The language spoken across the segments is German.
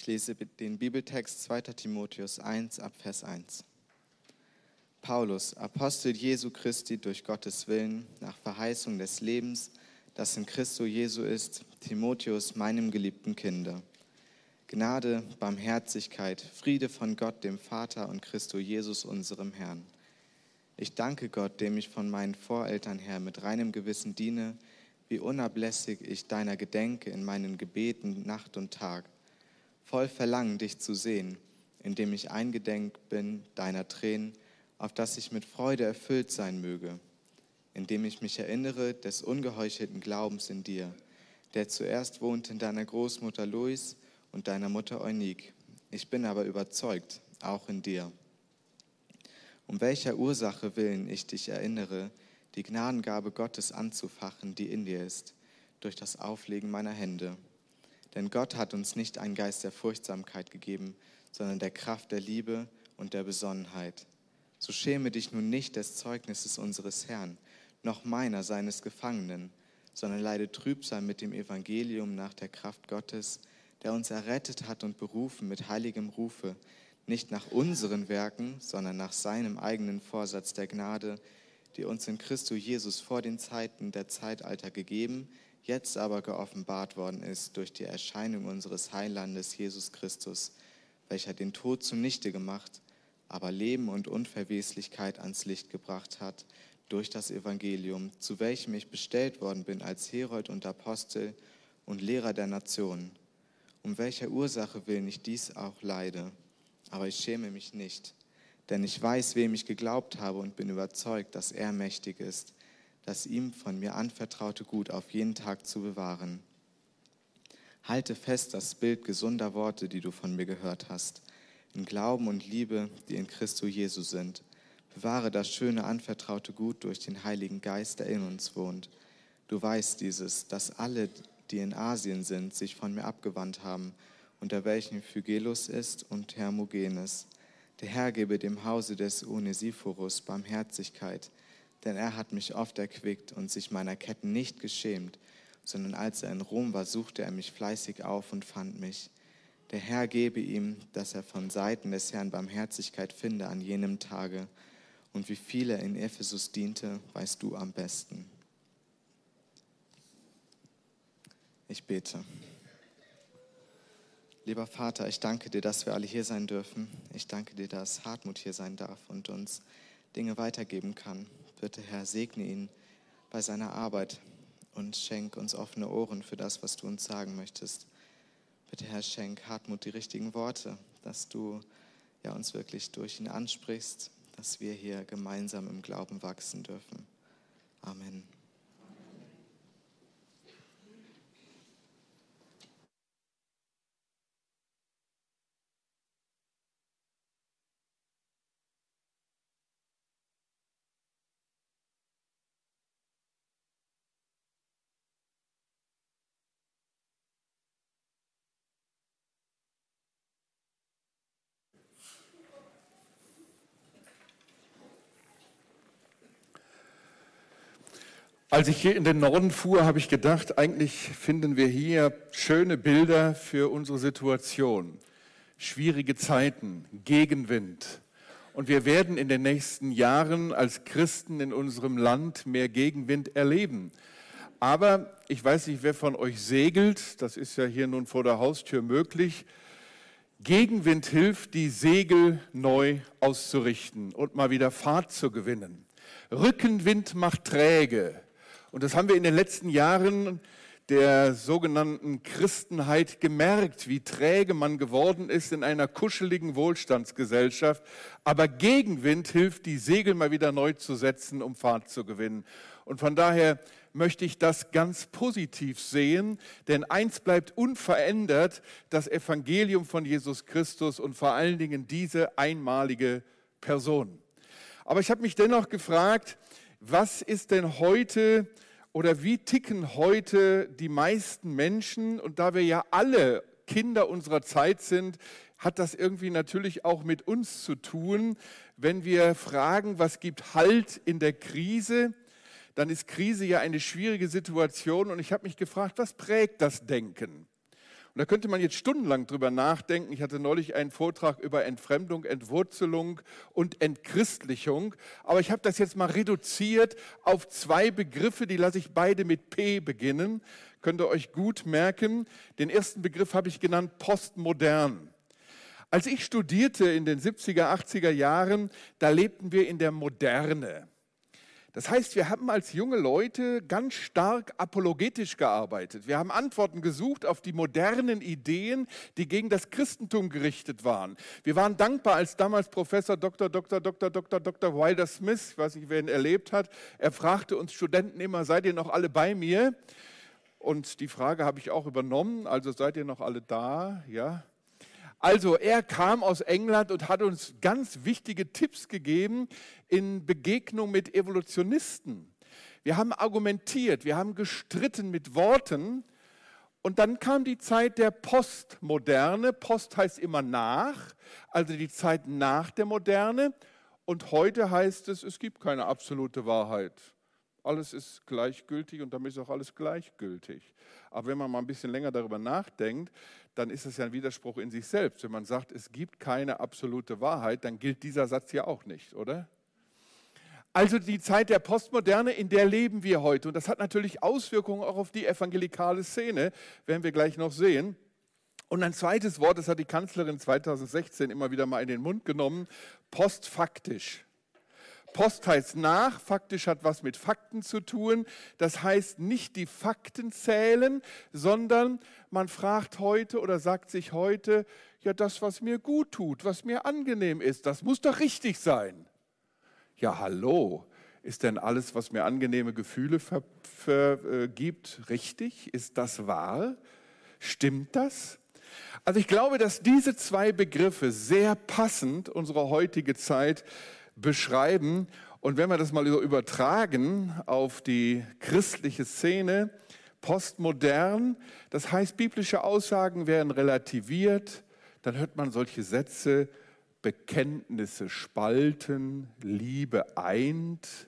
Ich lese den Bibeltext 2. Timotheus 1 ab Vers 1. Paulus, Apostel Jesu Christi durch Gottes Willen, nach Verheißung des Lebens, das in Christo Jesu ist, Timotheus, meinem geliebten Kinder. Gnade, Barmherzigkeit, Friede von Gott, dem Vater und Christo Jesus, unserem Herrn. Ich danke Gott, dem ich von meinen Voreltern her mit reinem Gewissen diene, wie unablässig ich deiner gedenke in meinen Gebeten Nacht und Tag, voll Verlangen, dich zu sehen, indem ich eingedenk bin deiner Tränen, auf dass ich mit Freude erfüllt sein möge indem ich mich erinnere des ungeheuchelten Glaubens in dir, der zuerst wohnt in deiner Großmutter Louis und deiner Mutter Eunique. Ich bin aber überzeugt, auch in dir. Um welcher Ursache willen ich dich erinnere, die Gnadengabe Gottes anzufachen, die in dir ist, durch das Auflegen meiner Hände. Denn Gott hat uns nicht einen Geist der Furchtsamkeit gegeben, sondern der Kraft der Liebe und der Besonnenheit. So schäme dich nun nicht des Zeugnisses unseres Herrn, noch meiner seines Gefangenen, sondern leide Trübsal mit dem Evangelium nach der Kraft Gottes, der uns errettet hat und berufen mit heiligem Rufe, nicht nach unseren Werken, sondern nach seinem eigenen Vorsatz der Gnade, die uns in Christo Jesus vor den Zeiten der Zeitalter gegeben, jetzt aber geoffenbart worden ist durch die Erscheinung unseres Heilandes Jesus Christus, welcher den Tod zunichte gemacht, aber Leben und Unverweslichkeit ans Licht gebracht hat durch das Evangelium, zu welchem ich bestellt worden bin als Herold und Apostel und Lehrer der Nationen, um welcher Ursache willen ich dies auch leide. Aber ich schäme mich nicht, denn ich weiß, wem ich geglaubt habe und bin überzeugt, dass er mächtig ist, das ihm von mir anvertraute Gut auf jeden Tag zu bewahren. Halte fest das Bild gesunder Worte, die du von mir gehört hast, in Glauben und Liebe, die in Christo Jesu sind Bewahre das schöne, anvertraute Gut durch den Heiligen Geist, der in uns wohnt. Du weißt dieses, dass alle, die in Asien sind, sich von mir abgewandt haben, unter welchen Phygelus ist und Hermogenes. Der Herr gebe dem Hause des Onesiphorus Barmherzigkeit, denn er hat mich oft erquickt und sich meiner Ketten nicht geschämt, sondern als er in Rom war, suchte er mich fleißig auf und fand mich. Der Herr gebe ihm, dass er von Seiten des Herrn Barmherzigkeit finde an jenem Tage und wie viel er in Ephesus diente, weißt du am besten. Ich bete. Lieber Vater, ich danke dir, dass wir alle hier sein dürfen. Ich danke dir, dass Hartmut hier sein darf und uns Dinge weitergeben kann. Bitte, Herr, segne ihn bei seiner Arbeit und schenk uns offene Ohren für das, was du uns sagen möchtest. Bitte, Herr, schenk Hartmut die richtigen Worte, dass du ja, uns wirklich durch ihn ansprichst dass wir hier gemeinsam im Glauben wachsen dürfen. Amen. Als ich hier in den Norden fuhr, habe ich gedacht, eigentlich finden wir hier schöne Bilder für unsere Situation. Schwierige Zeiten, Gegenwind. Und wir werden in den nächsten Jahren als Christen in unserem Land mehr Gegenwind erleben. Aber ich weiß nicht, wer von euch segelt. Das ist ja hier nun vor der Haustür möglich. Gegenwind hilft, die Segel neu auszurichten und mal wieder Fahrt zu gewinnen. Rückenwind macht träge. Und das haben wir in den letzten Jahren der sogenannten Christenheit gemerkt, wie träge man geworden ist in einer kuscheligen Wohlstandsgesellschaft. Aber Gegenwind hilft, die Segel mal wieder neu zu setzen, um Fahrt zu gewinnen. Und von daher möchte ich das ganz positiv sehen, denn eins bleibt unverändert, das Evangelium von Jesus Christus und vor allen Dingen diese einmalige Person. Aber ich habe mich dennoch gefragt, was ist denn heute oder wie ticken heute die meisten Menschen? Und da wir ja alle Kinder unserer Zeit sind, hat das irgendwie natürlich auch mit uns zu tun. Wenn wir fragen, was gibt Halt in der Krise, dann ist Krise ja eine schwierige Situation. Und ich habe mich gefragt, was prägt das Denken? Und da könnte man jetzt stundenlang drüber nachdenken. Ich hatte neulich einen Vortrag über Entfremdung, Entwurzelung und Entchristlichung. Aber ich habe das jetzt mal reduziert auf zwei Begriffe, die lasse ich beide mit P beginnen. Könnt ihr euch gut merken. Den ersten Begriff habe ich genannt postmodern. Als ich studierte in den 70er, 80er Jahren, da lebten wir in der Moderne. Das heißt, wir haben als junge Leute ganz stark apologetisch gearbeitet. Wir haben Antworten gesucht auf die modernen Ideen, die gegen das Christentum gerichtet waren. Wir waren dankbar, als damals Professor Dr. Dr. Dr. Dr. Dr. Wilder Smith, ich weiß nicht, wer ihn erlebt hat, er fragte uns Studenten immer, seid ihr noch alle bei mir? Und die Frage habe ich auch übernommen, also seid ihr noch alle da? Ja, also er kam aus England und hat uns ganz wichtige Tipps gegeben in Begegnung mit Evolutionisten. Wir haben argumentiert, wir haben gestritten mit Worten und dann kam die Zeit der Postmoderne. Post heißt immer nach, also die Zeit nach der Moderne. Und heute heißt es, es gibt keine absolute Wahrheit. Alles ist gleichgültig und damit ist auch alles gleichgültig. Aber wenn man mal ein bisschen länger darüber nachdenkt, dann ist es ja ein Widerspruch in sich selbst. Wenn man sagt, es gibt keine absolute Wahrheit, dann gilt dieser Satz ja auch nicht, oder? Also die Zeit der Postmoderne, in der leben wir heute. Und das hat natürlich Auswirkungen auch auf die evangelikale Szene, werden wir gleich noch sehen. Und ein zweites Wort, das hat die Kanzlerin 2016 immer wieder mal in den Mund genommen, postfaktisch. Post heißt nach, faktisch hat was mit Fakten zu tun. Das heißt nicht die Fakten zählen, sondern man fragt heute oder sagt sich heute, ja das, was mir gut tut, was mir angenehm ist, das muss doch richtig sein. Ja, hallo, ist denn alles, was mir angenehme Gefühle vergibt, äh, richtig? Ist das wahr? Stimmt das? Also ich glaube, dass diese zwei Begriffe sehr passend unsere heutige Zeit beschreiben. Und wenn wir das mal übertragen auf die christliche Szene, postmodern, das heißt, biblische Aussagen werden relativiert, dann hört man solche Sätze, Bekenntnisse spalten, Liebe eint,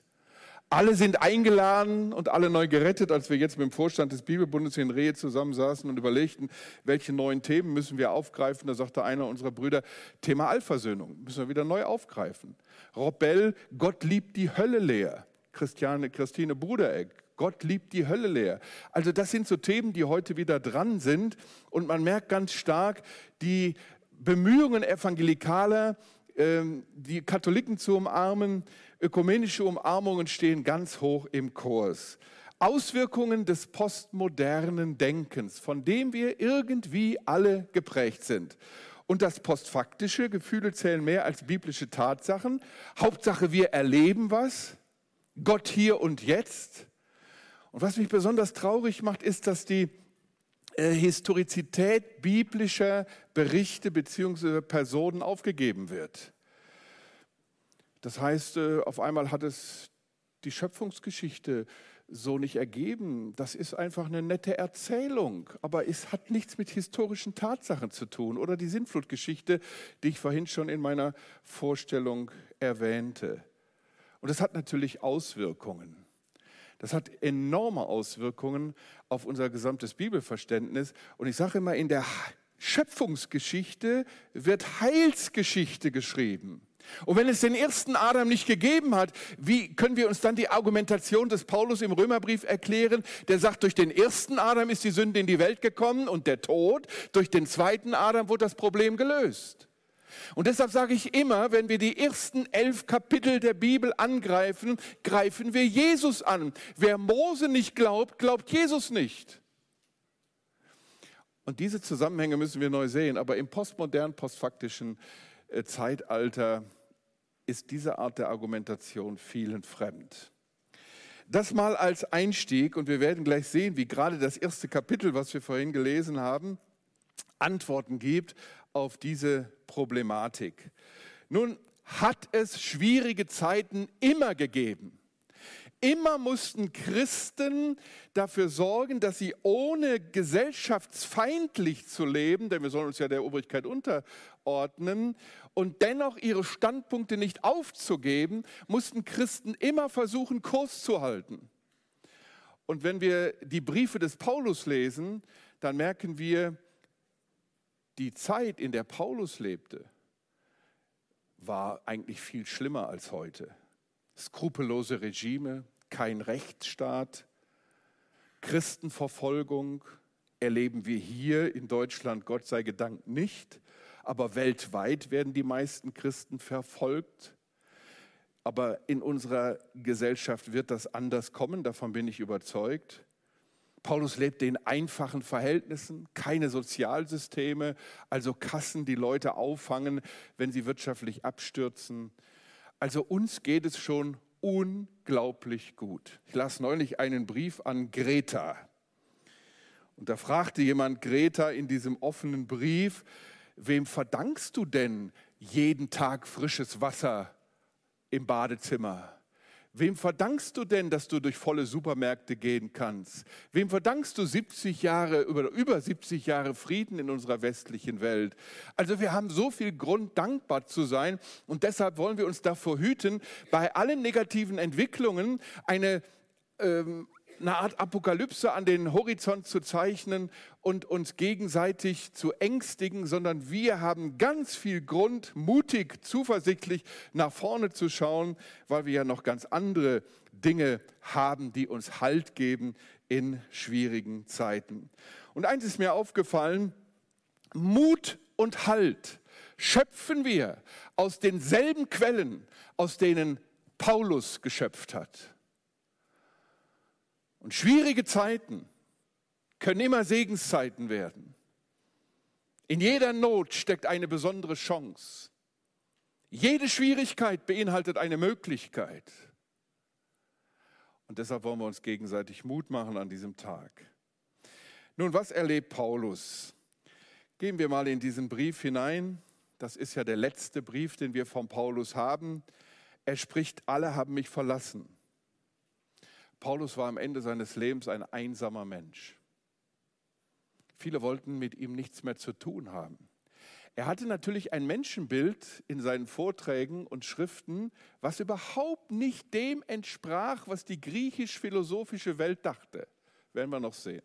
alle sind eingeladen und alle neu gerettet, als wir jetzt mit dem Vorstand des Bibelbundes in Rehe zusammensaßen und überlegten, welche neuen Themen müssen wir aufgreifen. Da sagte einer unserer Brüder, Thema Allversöhnung müssen wir wieder neu aufgreifen. Robbell, Gott liebt die Hölle leer. Christiane, Christine Bruderegg, Gott liebt die Hölle leer. Also das sind so Themen, die heute wieder dran sind und man merkt ganz stark die Bemühungen Evangelikaler, die Katholiken zu umarmen, ökumenische Umarmungen stehen ganz hoch im Kurs. Auswirkungen des postmodernen Denkens, von dem wir irgendwie alle geprägt sind. Und das postfaktische, Gefühle zählen mehr als biblische Tatsachen. Hauptsache, wir erleben was. Gott hier und jetzt. Und was mich besonders traurig macht, ist, dass die äh, Historizität biblischer Berichte bzw. Personen aufgegeben wird. Das heißt, äh, auf einmal hat es die Schöpfungsgeschichte so nicht ergeben. Das ist einfach eine nette Erzählung, aber es hat nichts mit historischen Tatsachen zu tun oder die Sintflutgeschichte, die ich vorhin schon in meiner Vorstellung erwähnte. Und das hat natürlich Auswirkungen. Das hat enorme Auswirkungen auf unser gesamtes Bibelverständnis. Und ich sage immer, in der Schöpfungsgeschichte wird Heilsgeschichte geschrieben. Und wenn es den ersten Adam nicht gegeben hat, wie können wir uns dann die Argumentation des Paulus im Römerbrief erklären, der sagt, durch den ersten Adam ist die Sünde in die Welt gekommen und der Tod, durch den zweiten Adam wurde das Problem gelöst. Und deshalb sage ich immer, wenn wir die ersten elf Kapitel der Bibel angreifen, greifen wir Jesus an. Wer Mose nicht glaubt, glaubt Jesus nicht. Und diese Zusammenhänge müssen wir neu sehen. Aber im postmodernen, postfaktischen äh, Zeitalter ist diese Art der Argumentation vielen fremd. Das mal als Einstieg und wir werden gleich sehen, wie gerade das erste Kapitel, was wir vorhin gelesen haben, Antworten gibt auf diese Problematik. Nun hat es schwierige Zeiten immer gegeben. Immer mussten Christen dafür sorgen, dass sie ohne gesellschaftsfeindlich zu leben, denn wir sollen uns ja der Obrigkeit unterordnen, und dennoch ihre Standpunkte nicht aufzugeben, mussten Christen immer versuchen, Kurs zu halten. Und wenn wir die Briefe des Paulus lesen, dann merken wir, die Zeit, in der Paulus lebte, war eigentlich viel schlimmer als heute. Skrupellose Regime, kein Rechtsstaat, Christenverfolgung erleben wir hier in Deutschland Gott sei Dank nicht, aber weltweit werden die meisten Christen verfolgt. Aber in unserer Gesellschaft wird das anders kommen, davon bin ich überzeugt. Paulus lebte in einfachen Verhältnissen, keine Sozialsysteme, also Kassen, die Leute auffangen, wenn sie wirtschaftlich abstürzen. Also uns geht es schon unglaublich gut. Ich las neulich einen Brief an Greta. Und da fragte jemand Greta in diesem offenen Brief, wem verdankst du denn jeden Tag frisches Wasser im Badezimmer? Wem verdankst du denn, dass du durch volle Supermärkte gehen kannst? Wem verdankst du 70 Jahre, über, über 70 Jahre Frieden in unserer westlichen Welt? Also wir haben so viel Grund, dankbar zu sein und deshalb wollen wir uns davor hüten, bei allen negativen Entwicklungen eine ähm, eine Art Apokalypse an den Horizont zu zeichnen und uns gegenseitig zu ängstigen, sondern wir haben ganz viel Grund, mutig, zuversichtlich nach vorne zu schauen, weil wir ja noch ganz andere Dinge haben, die uns Halt geben in schwierigen Zeiten. Und eins ist mir aufgefallen, Mut und Halt schöpfen wir aus denselben Quellen, aus denen Paulus geschöpft hat. Und schwierige Zeiten können immer Segenszeiten werden. In jeder Not steckt eine besondere Chance. Jede Schwierigkeit beinhaltet eine Möglichkeit. Und deshalb wollen wir uns gegenseitig Mut machen an diesem Tag. Nun, was erlebt Paulus? Gehen wir mal in diesen Brief hinein. Das ist ja der letzte Brief, den wir von Paulus haben. Er spricht, alle haben mich verlassen. Paulus war am Ende seines Lebens ein einsamer Mensch. Viele wollten mit ihm nichts mehr zu tun haben. Er hatte natürlich ein Menschenbild in seinen Vorträgen und Schriften, was überhaupt nicht dem entsprach, was die griechisch-philosophische Welt dachte. Werden wir noch sehen.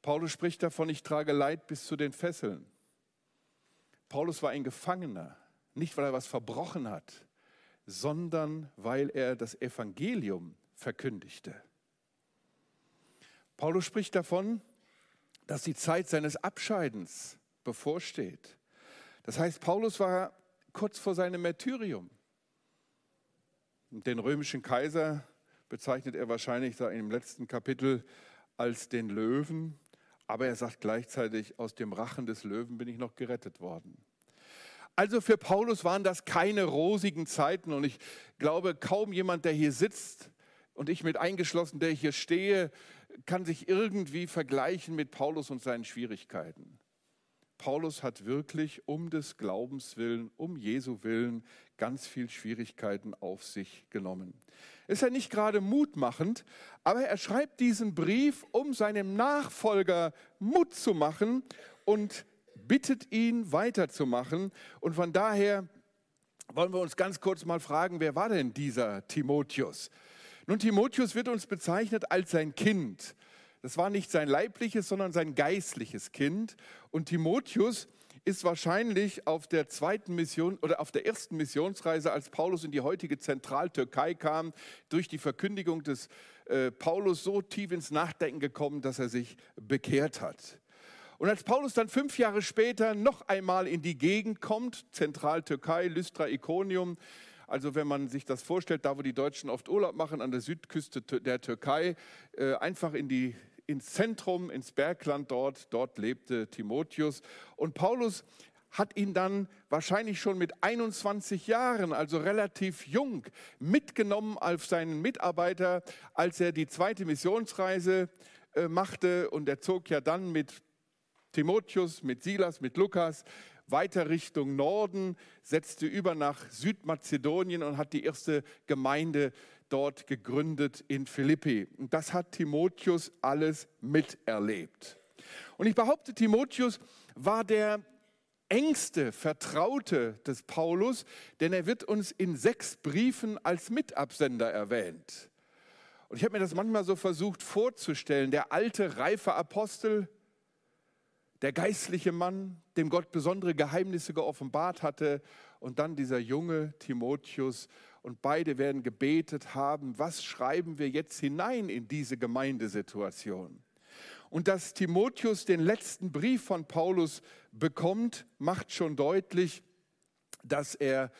Paulus spricht davon, ich trage Leid bis zu den Fesseln. Paulus war ein Gefangener, nicht weil er was verbrochen hat, sondern weil er das Evangelium verkündigte. Paulus spricht davon, dass die Zeit seines Abscheidens bevorsteht. Das heißt, Paulus war kurz vor seinem Märtyrium. Den römischen Kaiser bezeichnet er wahrscheinlich im letzten Kapitel als den Löwen, aber er sagt gleichzeitig, aus dem Rachen des Löwen bin ich noch gerettet worden. Also für Paulus waren das keine rosigen Zeiten und ich glaube, kaum jemand, der hier sitzt und ich mit eingeschlossen, der hier stehe, kann sich irgendwie vergleichen mit Paulus und seinen Schwierigkeiten. Paulus hat wirklich um des Glaubens willen, um Jesu willen ganz viel Schwierigkeiten auf sich genommen. Ist ja nicht gerade mutmachend, aber er schreibt diesen Brief, um seinem Nachfolger Mut zu machen und bittet ihn weiterzumachen. Und von daher wollen wir uns ganz kurz mal fragen, wer war denn dieser Timotheus? Nun, Timotheus wird uns bezeichnet als sein Kind. Das war nicht sein leibliches, sondern sein geistliches Kind. Und Timotheus ist wahrscheinlich auf der zweiten Mission oder auf der ersten Missionsreise, als Paulus in die heutige Zentraltürkei kam, durch die Verkündigung des äh, Paulus so tief ins Nachdenken gekommen, dass er sich bekehrt hat. Und als Paulus dann fünf Jahre später noch einmal in die Gegend kommt, Zentraltürkei, Lystra, Iconium, also wenn man sich das vorstellt, da wo die Deutschen oft Urlaub machen, an der Südküste der Türkei, äh, einfach in die, ins Zentrum, ins Bergland dort, dort lebte Timotheus. Und Paulus hat ihn dann wahrscheinlich schon mit 21 Jahren, also relativ jung, mitgenommen als seinen Mitarbeiter, als er die zweite Missionsreise äh, machte. Und er zog ja dann mit Timotheus, mit Silas, mit Lukas weiter Richtung Norden, setzte über nach Südmazedonien und hat die erste Gemeinde dort gegründet in Philippi. Und das hat Timotheus alles miterlebt. Und ich behaupte, Timotheus war der engste Vertraute des Paulus, denn er wird uns in sechs Briefen als Mitabsender erwähnt. Und ich habe mir das manchmal so versucht vorzustellen, der alte, reife Apostel, der geistliche Mann, dem Gott besondere Geheimnisse geoffenbart hatte, und dann dieser junge Timotheus. Und beide werden gebetet haben, was schreiben wir jetzt hinein in diese Gemeindesituation? Und dass Timotheus den letzten Brief von Paulus bekommt, macht schon deutlich, dass er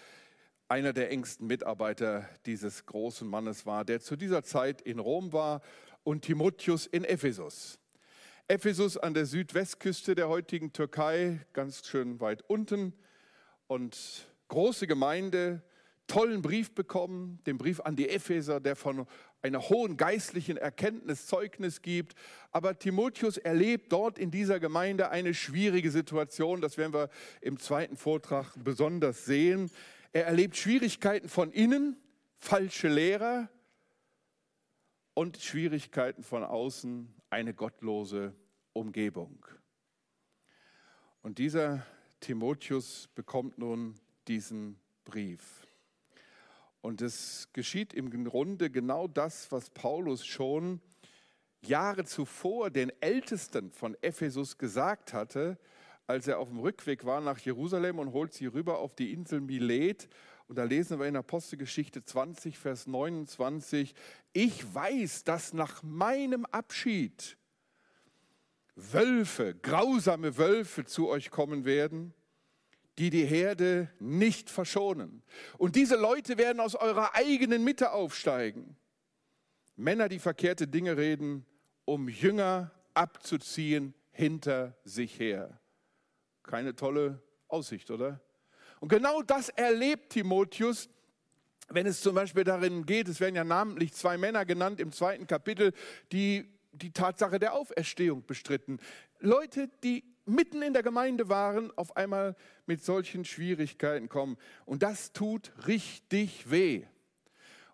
einer der engsten Mitarbeiter dieses großen Mannes war, der zu dieser Zeit in Rom war und Timotheus in Ephesus. Ephesus an der Südwestküste der heutigen Türkei, ganz schön weit unten und große Gemeinde, tollen Brief bekommen, den Brief an die Epheser, der von einer hohen geistlichen Erkenntnis Zeugnis gibt. Aber Timotheus erlebt dort in dieser Gemeinde eine schwierige Situation. Das werden wir im zweiten Vortrag besonders sehen. Er erlebt Schwierigkeiten von innen, falsche Lehrer und Schwierigkeiten von außen, eine gottlose Umgebung. Und dieser Timotheus bekommt nun diesen Brief. Und es geschieht im Grunde genau das, was Paulus schon Jahre zuvor den Ältesten von Ephesus gesagt hatte, als er auf dem Rückweg war nach Jerusalem und holt sie rüber auf die Insel Milet. Und da lesen wir in Apostelgeschichte 20, Vers 29, ich weiß, dass nach meinem Abschied Wölfe, grausame Wölfe zu euch kommen werden, die die Herde nicht verschonen. Und diese Leute werden aus eurer eigenen Mitte aufsteigen. Männer, die verkehrte Dinge reden, um Jünger abzuziehen hinter sich her. Keine tolle Aussicht, oder? Und genau das erlebt Timotheus, wenn es zum Beispiel darin geht, es werden ja namentlich zwei Männer genannt im zweiten Kapitel, die die Tatsache der Auferstehung bestritten. Leute, die mitten in der Gemeinde waren, auf einmal mit solchen Schwierigkeiten kommen. Und das tut richtig weh.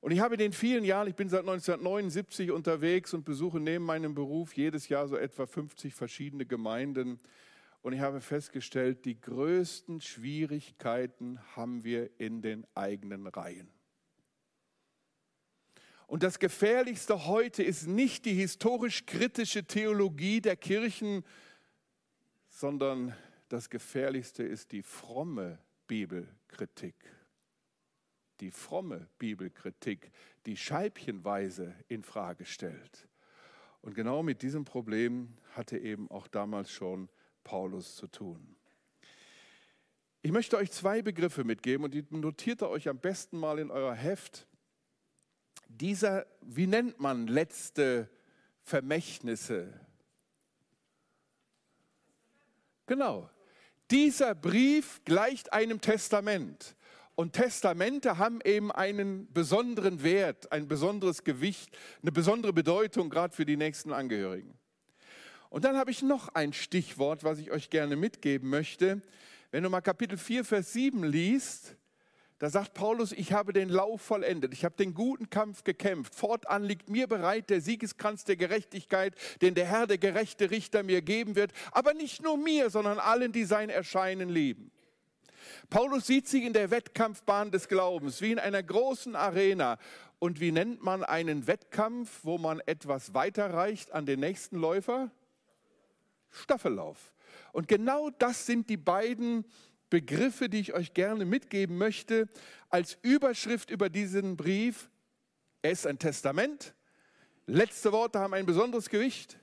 Und ich habe in den vielen Jahren, ich bin seit 1979 unterwegs und besuche neben meinem Beruf jedes Jahr so etwa 50 verschiedene Gemeinden. Und ich habe festgestellt, die größten Schwierigkeiten haben wir in den eigenen Reihen. Und das Gefährlichste heute ist nicht die historisch-kritische Theologie der Kirchen, sondern das Gefährlichste ist die fromme Bibelkritik. Die fromme Bibelkritik, die scheibchenweise in Frage stellt. Und genau mit diesem Problem hatte eben auch damals schon Paulus zu tun. Ich möchte euch zwei Begriffe mitgeben und die notiert ihr euch am besten mal in euer Heft. Dieser, wie nennt man letzte Vermächtnisse, Genau. Dieser Brief gleicht einem Testament. Und Testamente haben eben einen besonderen Wert, ein besonderes Gewicht, eine besondere Bedeutung, gerade für die nächsten Angehörigen. Und dann habe ich noch ein Stichwort, was ich euch gerne mitgeben möchte. Wenn du mal Kapitel 4, Vers 7 liest, da sagt Paulus, ich habe den Lauf vollendet, ich habe den guten Kampf gekämpft. Fortan liegt mir bereit der Siegeskranz der Gerechtigkeit, den der Herr, der gerechte Richter mir geben wird. Aber nicht nur mir, sondern allen, die sein Erscheinen lieben. Paulus sieht sich in der Wettkampfbahn des Glaubens, wie in einer großen Arena. Und wie nennt man einen Wettkampf, wo man etwas weiterreicht an den nächsten Läufer? Staffellauf. Und genau das sind die beiden Begriffe, die ich euch gerne mitgeben möchte, als Überschrift über diesen Brief. Er ist ein Testament. Letzte Worte haben ein besonderes Gewicht.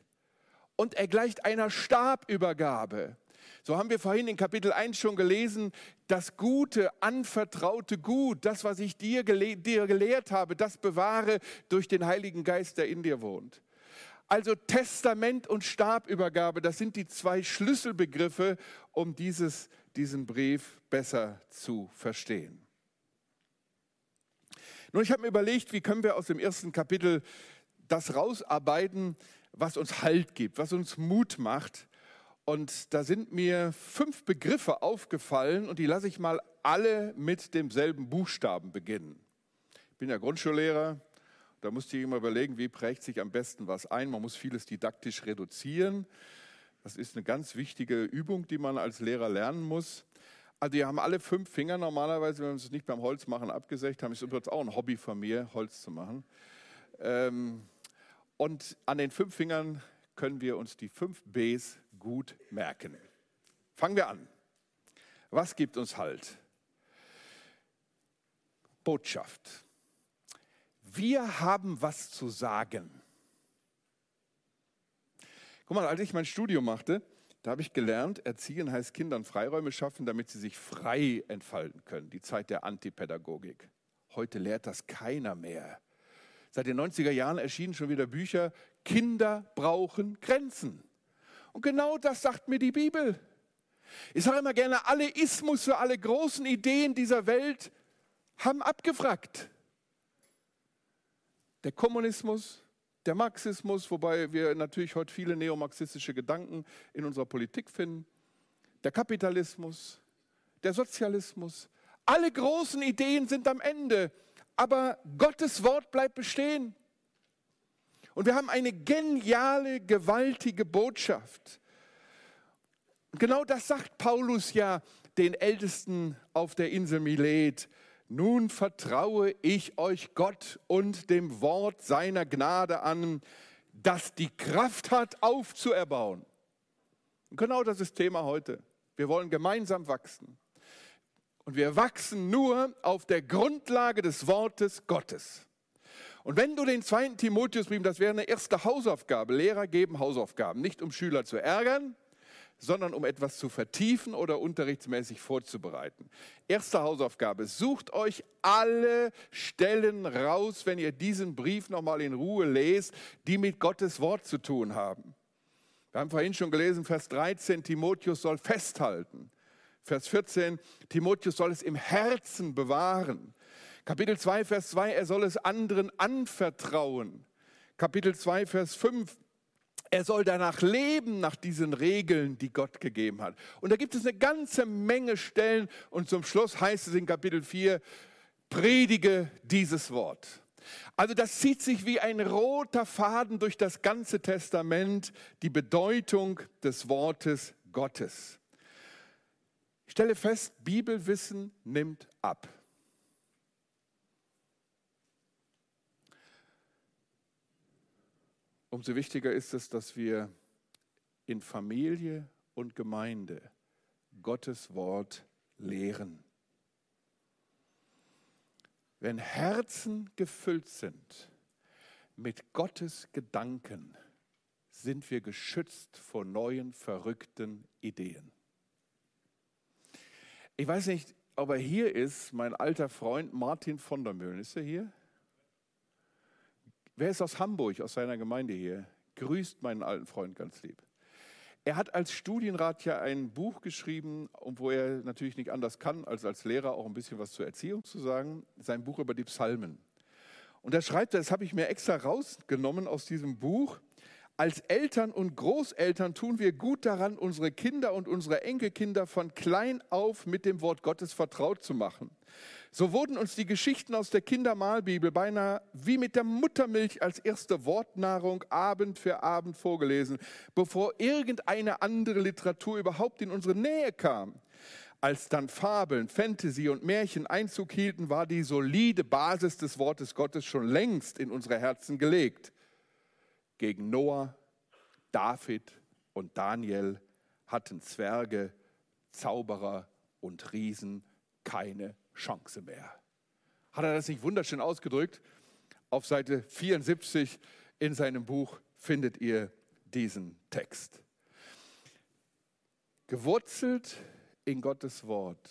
Und er gleicht einer Stabübergabe. So haben wir vorhin in Kapitel 1 schon gelesen, das gute, anvertraute Gut, das, was ich dir, gele dir gelehrt habe, das bewahre durch den Heiligen Geist, der in dir wohnt. Also Testament und Stabübergabe, das sind die zwei Schlüsselbegriffe, um dieses diesen Brief besser zu verstehen. Nun, ich habe mir überlegt, wie können wir aus dem ersten Kapitel das rausarbeiten, was uns Halt gibt, was uns Mut macht. Und da sind mir fünf Begriffe aufgefallen und die lasse ich mal alle mit demselben Buchstaben beginnen. Ich bin ja Grundschullehrer, da musste ich immer überlegen, wie prägt sich am besten was ein. Man muss vieles didaktisch reduzieren. Das ist eine ganz wichtige Übung, die man als Lehrer lernen muss. Also die haben alle fünf Finger normalerweise, wenn wir es nicht beim Holzmachen abgesägt haben, ist übrigens auch ein Hobby von mir, Holz zu machen. Ähm, und an den fünf Fingern können wir uns die fünf Bs gut merken. Fangen wir an. Was gibt uns Halt? Botschaft. Wir haben was zu sagen. Guck mal, als ich mein Studium machte, da habe ich gelernt, Erziehen heißt Kindern Freiräume schaffen, damit sie sich frei entfalten können. Die Zeit der Antipädagogik. Heute lehrt das keiner mehr. Seit den 90er Jahren erschienen schon wieder Bücher, Kinder brauchen Grenzen. Und genau das sagt mir die Bibel. Ich sage immer gerne, alle Ismus, alle großen Ideen dieser Welt haben abgefragt. Der Kommunismus, der Marxismus, wobei wir natürlich heute viele neomarxistische Gedanken in unserer Politik finden, der Kapitalismus, der Sozialismus, alle großen Ideen sind am Ende, aber Gottes Wort bleibt bestehen. Und wir haben eine geniale, gewaltige Botschaft. Genau das sagt Paulus ja den Ältesten auf der Insel Milet. Nun vertraue ich euch Gott und dem Wort seiner Gnade an, das die Kraft hat, aufzuerbauen. Und genau das ist Thema heute. Wir wollen gemeinsam wachsen. Und wir wachsen nur auf der Grundlage des Wortes Gottes. Und wenn du den zweiten Timotheusbrief, das wäre eine erste Hausaufgabe, Lehrer geben Hausaufgaben, nicht um Schüler zu ärgern, sondern um etwas zu vertiefen oder unterrichtsmäßig vorzubereiten. Erste Hausaufgabe, sucht euch alle Stellen raus, wenn ihr diesen Brief nochmal in Ruhe lest, die mit Gottes Wort zu tun haben. Wir haben vorhin schon gelesen, Vers 13, Timotheus soll festhalten. Vers 14, Timotheus soll es im Herzen bewahren. Kapitel 2, Vers 2, er soll es anderen anvertrauen. Kapitel 2, Vers 5, er soll danach leben, nach diesen Regeln, die Gott gegeben hat. Und da gibt es eine ganze Menge Stellen. Und zum Schluss heißt es in Kapitel 4, predige dieses Wort. Also das zieht sich wie ein roter Faden durch das ganze Testament, die Bedeutung des Wortes Gottes. Ich stelle fest, Bibelwissen nimmt ab. Umso wichtiger ist es, dass wir in Familie und Gemeinde Gottes Wort lehren. Wenn Herzen gefüllt sind mit Gottes Gedanken, sind wir geschützt vor neuen, verrückten Ideen. Ich weiß nicht, ob er hier ist, mein alter Freund Martin von der Möhlen. Ist er hier? Wer ist aus Hamburg, aus seiner Gemeinde hier? Grüßt meinen alten Freund ganz lieb. Er hat als Studienrat ja ein Buch geschrieben, wo er natürlich nicht anders kann, als als Lehrer auch ein bisschen was zur Erziehung zu sagen. Sein Buch über die Psalmen. Und da schreibt er, das habe ich mir extra rausgenommen aus diesem Buch. Als Eltern und Großeltern tun wir gut daran, unsere Kinder und unsere Enkelkinder von klein auf mit dem Wort Gottes vertraut zu machen. So wurden uns die Geschichten aus der Kindermalbibel beinahe wie mit der Muttermilch als erste Wortnahrung Abend für Abend vorgelesen, bevor irgendeine andere Literatur überhaupt in unsere Nähe kam. Als dann Fabeln, Fantasy und Märchen Einzug hielten, war die solide Basis des Wortes Gottes schon längst in unsere Herzen gelegt gegen Noah, David und Daniel hatten Zwerge, Zauberer und Riesen keine Chance mehr. Hat er das nicht wunderschön ausgedrückt? Auf Seite 74 in seinem Buch findet ihr diesen Text. Gewurzelt in Gottes Wort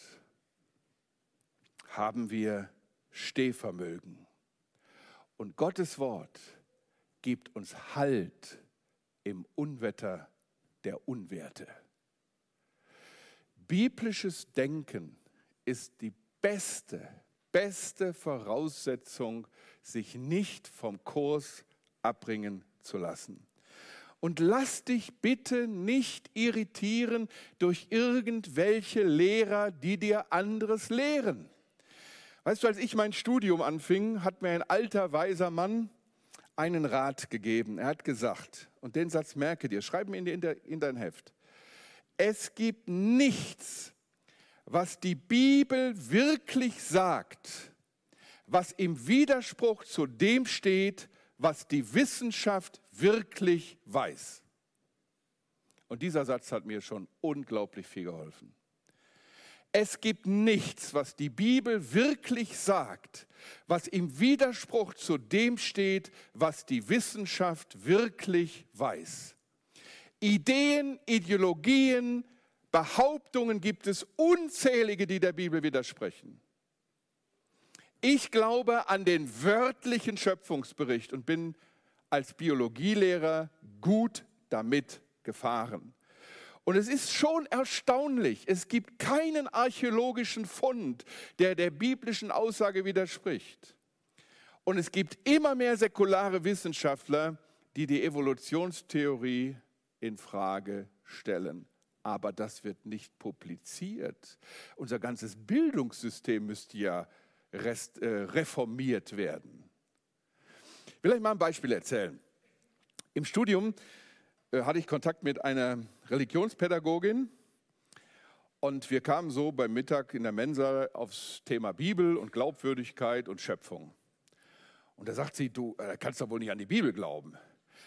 haben wir Stehvermögen. Und Gottes Wort gibt uns Halt im Unwetter der Unwerte. Biblisches Denken ist die beste, beste Voraussetzung, sich nicht vom Kurs abbringen zu lassen. Und lass dich bitte nicht irritieren durch irgendwelche Lehrer, die dir anderes lehren. Weißt du, als ich mein Studium anfing, hat mir ein alter, weiser Mann einen Rat gegeben. Er hat gesagt, und den Satz merke dir, schreib mir in, dein Heft. Es gibt nichts, was die Bibel wirklich sagt, was im Widerspruch zu dem steht, was die Wissenschaft wirklich weiß. Und dieser Satz hat mir schon unglaublich viel geholfen. Es gibt nichts, was die Bibel wirklich sagt, was im Widerspruch zu dem steht, was die Wissenschaft wirklich weiß. Ideen, Ideologien, Behauptungen gibt es unzählige, die der Bibel widersprechen. Ich glaube an den wörtlichen Schöpfungsbericht und bin als Biologielehrer gut damit gefahren. Und es ist schon erstaunlich, es gibt keinen archäologischen Fund, der der biblischen Aussage widerspricht. Und es gibt immer mehr säkulare Wissenschaftler, die die Evolutionstheorie in Frage stellen. Aber das wird nicht publiziert. Unser ganzes Bildungssystem müsste ja rest, äh, reformiert werden. Ich will euch mal ein Beispiel erzählen. Im Studium äh, hatte ich Kontakt mit einer Religionspädagogin und wir kamen so beim Mittag in der Mensa aufs Thema Bibel und Glaubwürdigkeit und Schöpfung. Und da sagt sie, du äh, kannst doch wohl nicht an die Bibel glauben.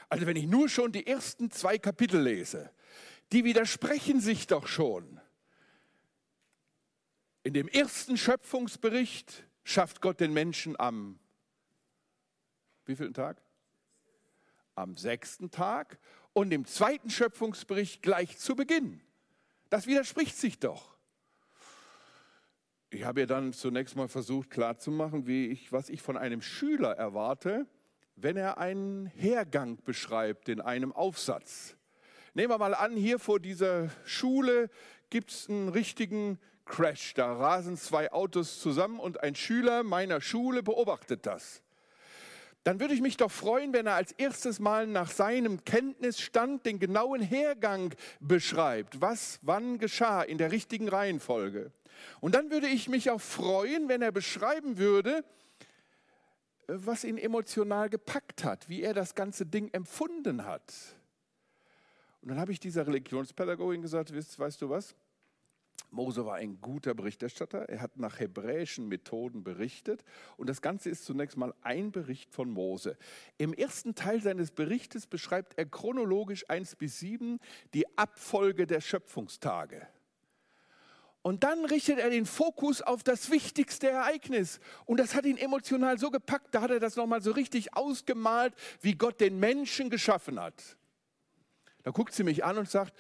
Also wenn ich nur schon die ersten zwei Kapitel lese, die widersprechen sich doch schon. In dem ersten Schöpfungsbericht schafft Gott den Menschen am wievielten Tag? Am sechsten Tag und im zweiten Schöpfungsbericht gleich zu Beginn. Das widerspricht sich doch. Ich habe ja dann zunächst mal versucht klarzumachen, wie ich, was ich von einem Schüler erwarte, wenn er einen Hergang beschreibt in einem Aufsatz. Nehmen wir mal an, hier vor dieser Schule gibt es einen richtigen Crash. Da rasen zwei Autos zusammen und ein Schüler meiner Schule beobachtet das dann würde ich mich doch freuen, wenn er als erstes Mal nach seinem Kenntnisstand den genauen Hergang beschreibt, was wann geschah in der richtigen Reihenfolge. Und dann würde ich mich auch freuen, wenn er beschreiben würde, was ihn emotional gepackt hat, wie er das ganze Ding empfunden hat. Und dann habe ich dieser Religionspädagogin gesagt, weißt, weißt du was? Mose war ein guter Berichterstatter. Er hat nach hebräischen Methoden berichtet. Und das Ganze ist zunächst mal ein Bericht von Mose. Im ersten Teil seines Berichtes beschreibt er chronologisch 1 bis 7 die Abfolge der Schöpfungstage. Und dann richtet er den Fokus auf das wichtigste Ereignis. Und das hat ihn emotional so gepackt, da hat er das nochmal so richtig ausgemalt, wie Gott den Menschen geschaffen hat. Da guckt sie mich an und sagt,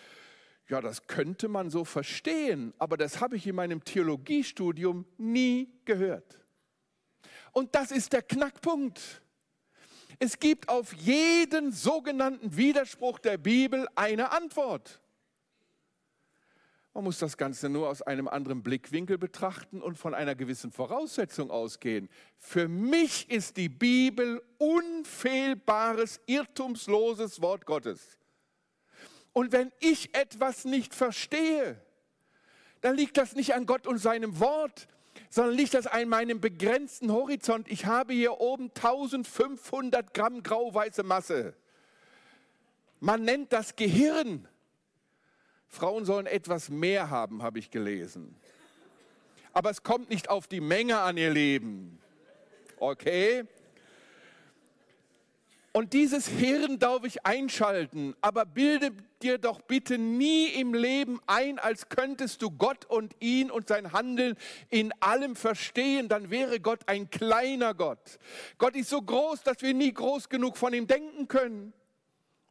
ja, das könnte man so verstehen, aber das habe ich in meinem Theologiestudium nie gehört. Und das ist der Knackpunkt. Es gibt auf jeden sogenannten Widerspruch der Bibel eine Antwort. Man muss das Ganze nur aus einem anderen Blickwinkel betrachten und von einer gewissen Voraussetzung ausgehen. Für mich ist die Bibel unfehlbares, irrtumsloses Wort Gottes. Und wenn ich etwas nicht verstehe, dann liegt das nicht an Gott und seinem Wort, sondern liegt das an meinem begrenzten Horizont. Ich habe hier oben 1500 Gramm grau-weiße Masse. Man nennt das Gehirn. Frauen sollen etwas mehr haben, habe ich gelesen. Aber es kommt nicht auf die Menge an ihr Leben. Okay? Und dieses Hirn darf ich einschalten, aber bilde dir doch bitte nie im Leben ein, als könntest du Gott und ihn und sein Handeln in allem verstehen. Dann wäre Gott ein kleiner Gott. Gott ist so groß, dass wir nie groß genug von ihm denken können.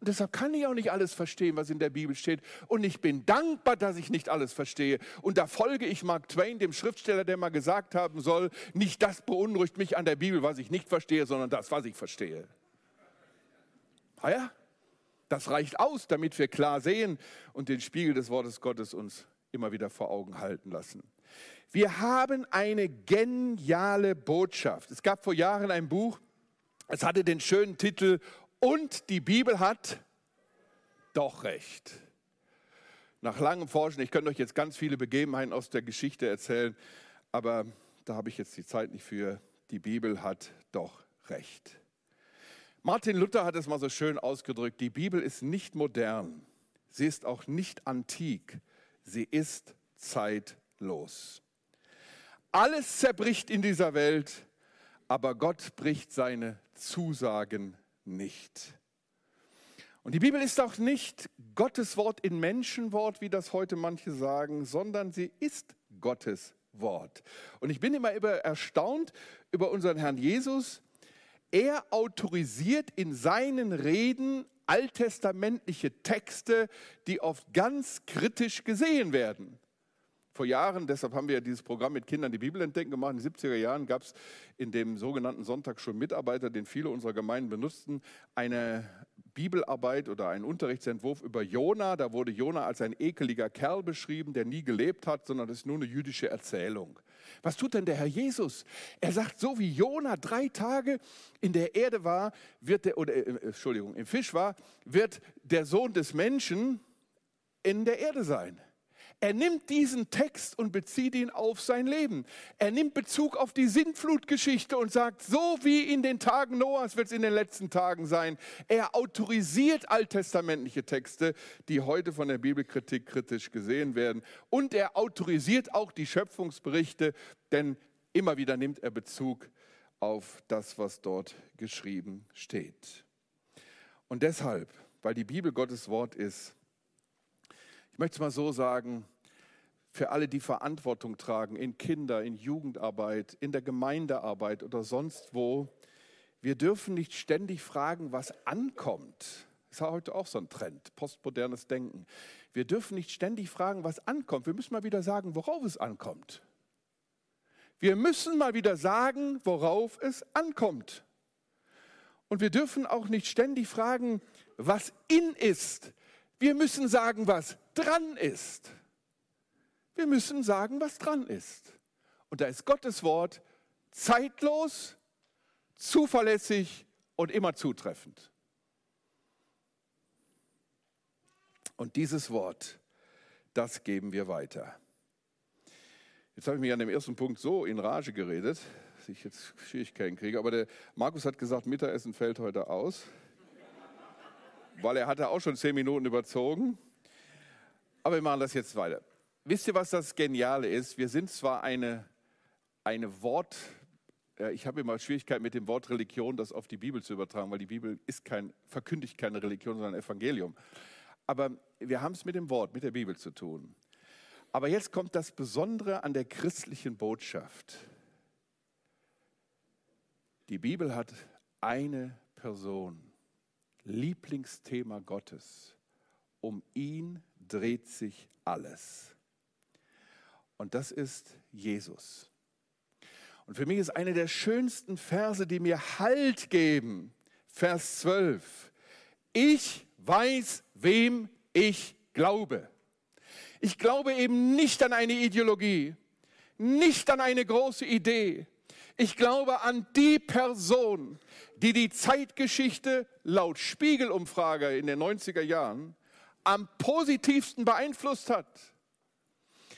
Und deshalb kann ich auch nicht alles verstehen, was in der Bibel steht. Und ich bin dankbar, dass ich nicht alles verstehe. Und da folge ich Mark Twain, dem Schriftsteller, der mal gesagt haben soll, nicht das beunruhigt mich an der Bibel, was ich nicht verstehe, sondern das, was ich verstehe. Ah ja, das reicht aus, damit wir klar sehen und den Spiegel des Wortes Gottes uns immer wieder vor Augen halten lassen. Wir haben eine geniale Botschaft. Es gab vor Jahren ein Buch, es hatte den schönen Titel Und die Bibel hat doch recht. Nach langem Forschen, ich könnte euch jetzt ganz viele Begebenheiten aus der Geschichte erzählen, aber da habe ich jetzt die Zeit nicht für. Die Bibel hat doch recht. Martin Luther hat es mal so schön ausgedrückt, die Bibel ist nicht modern, sie ist auch nicht antik, sie ist zeitlos. Alles zerbricht in dieser Welt, aber Gott bricht seine Zusagen nicht. Und die Bibel ist auch nicht Gottes Wort in Menschenwort, wie das heute manche sagen, sondern sie ist Gottes Wort. Und ich bin immer erstaunt über unseren Herrn Jesus. Er autorisiert in seinen Reden alttestamentliche Texte, die oft ganz kritisch gesehen werden vor Jahren, deshalb haben wir ja dieses Programm mit Kindern die Bibel entdecken gemacht. In den 70er Jahren gab es in dem sogenannten Sonntag schon Mitarbeiter, den viele unserer Gemeinden benutzten, eine Bibelarbeit oder einen Unterrichtsentwurf über Jona. Da wurde Jona als ein ekeliger Kerl beschrieben, der nie gelebt hat, sondern das ist nur eine jüdische Erzählung. Was tut denn der Herr Jesus? Er sagt, so wie Jona drei Tage in der Erde war, wird der, oder, äh, Entschuldigung, im Fisch war, wird der Sohn des Menschen in der Erde sein. Er nimmt diesen Text und bezieht ihn auf sein Leben. Er nimmt Bezug auf die Sintflutgeschichte und sagt, so wie in den Tagen Noahs wird es in den letzten Tagen sein. Er autorisiert alttestamentliche Texte, die heute von der Bibelkritik kritisch gesehen werden. Und er autorisiert auch die Schöpfungsberichte, denn immer wieder nimmt er Bezug auf das, was dort geschrieben steht. Und deshalb, weil die Bibel Gottes Wort ist, ich möchte es mal so sagen, für alle, die Verantwortung tragen in Kinder, in Jugendarbeit, in der Gemeindearbeit oder sonst wo, wir dürfen nicht ständig fragen, was ankommt. Das ist heute auch so ein Trend, postmodernes Denken. Wir dürfen nicht ständig fragen, was ankommt. Wir müssen mal wieder sagen, worauf es ankommt. Wir müssen mal wieder sagen, worauf es ankommt. Und wir dürfen auch nicht ständig fragen, was in ist. Wir müssen sagen, was dran ist. Wir müssen sagen, was dran ist. Und da ist Gottes Wort zeitlos, zuverlässig und immer zutreffend. Und dieses Wort, das geben wir weiter. Jetzt habe ich mich an dem ersten Punkt so in Rage geredet, dass ich jetzt Schwierigkeiten kriege. Aber der Markus hat gesagt, Mittagessen fällt heute aus, weil er hatte auch schon zehn Minuten überzogen. Aber wir machen das jetzt weiter. Wisst ihr, was das Geniale ist? Wir sind zwar eine, eine Wort, ich habe immer Schwierigkeiten mit dem Wort Religion, das auf die Bibel zu übertragen, weil die Bibel ist kein, verkündigt keine Religion, sondern Evangelium. Aber wir haben es mit dem Wort, mit der Bibel zu tun. Aber jetzt kommt das Besondere an der christlichen Botschaft. Die Bibel hat eine Person, Lieblingsthema Gottes. Um ihn dreht sich alles. Und das ist Jesus. Und für mich ist eine der schönsten Verse, die mir Halt geben, Vers 12. Ich weiß, wem ich glaube. Ich glaube eben nicht an eine Ideologie, nicht an eine große Idee. Ich glaube an die Person, die die Zeitgeschichte laut Spiegelumfrage in den 90er Jahren am positivsten beeinflusst hat.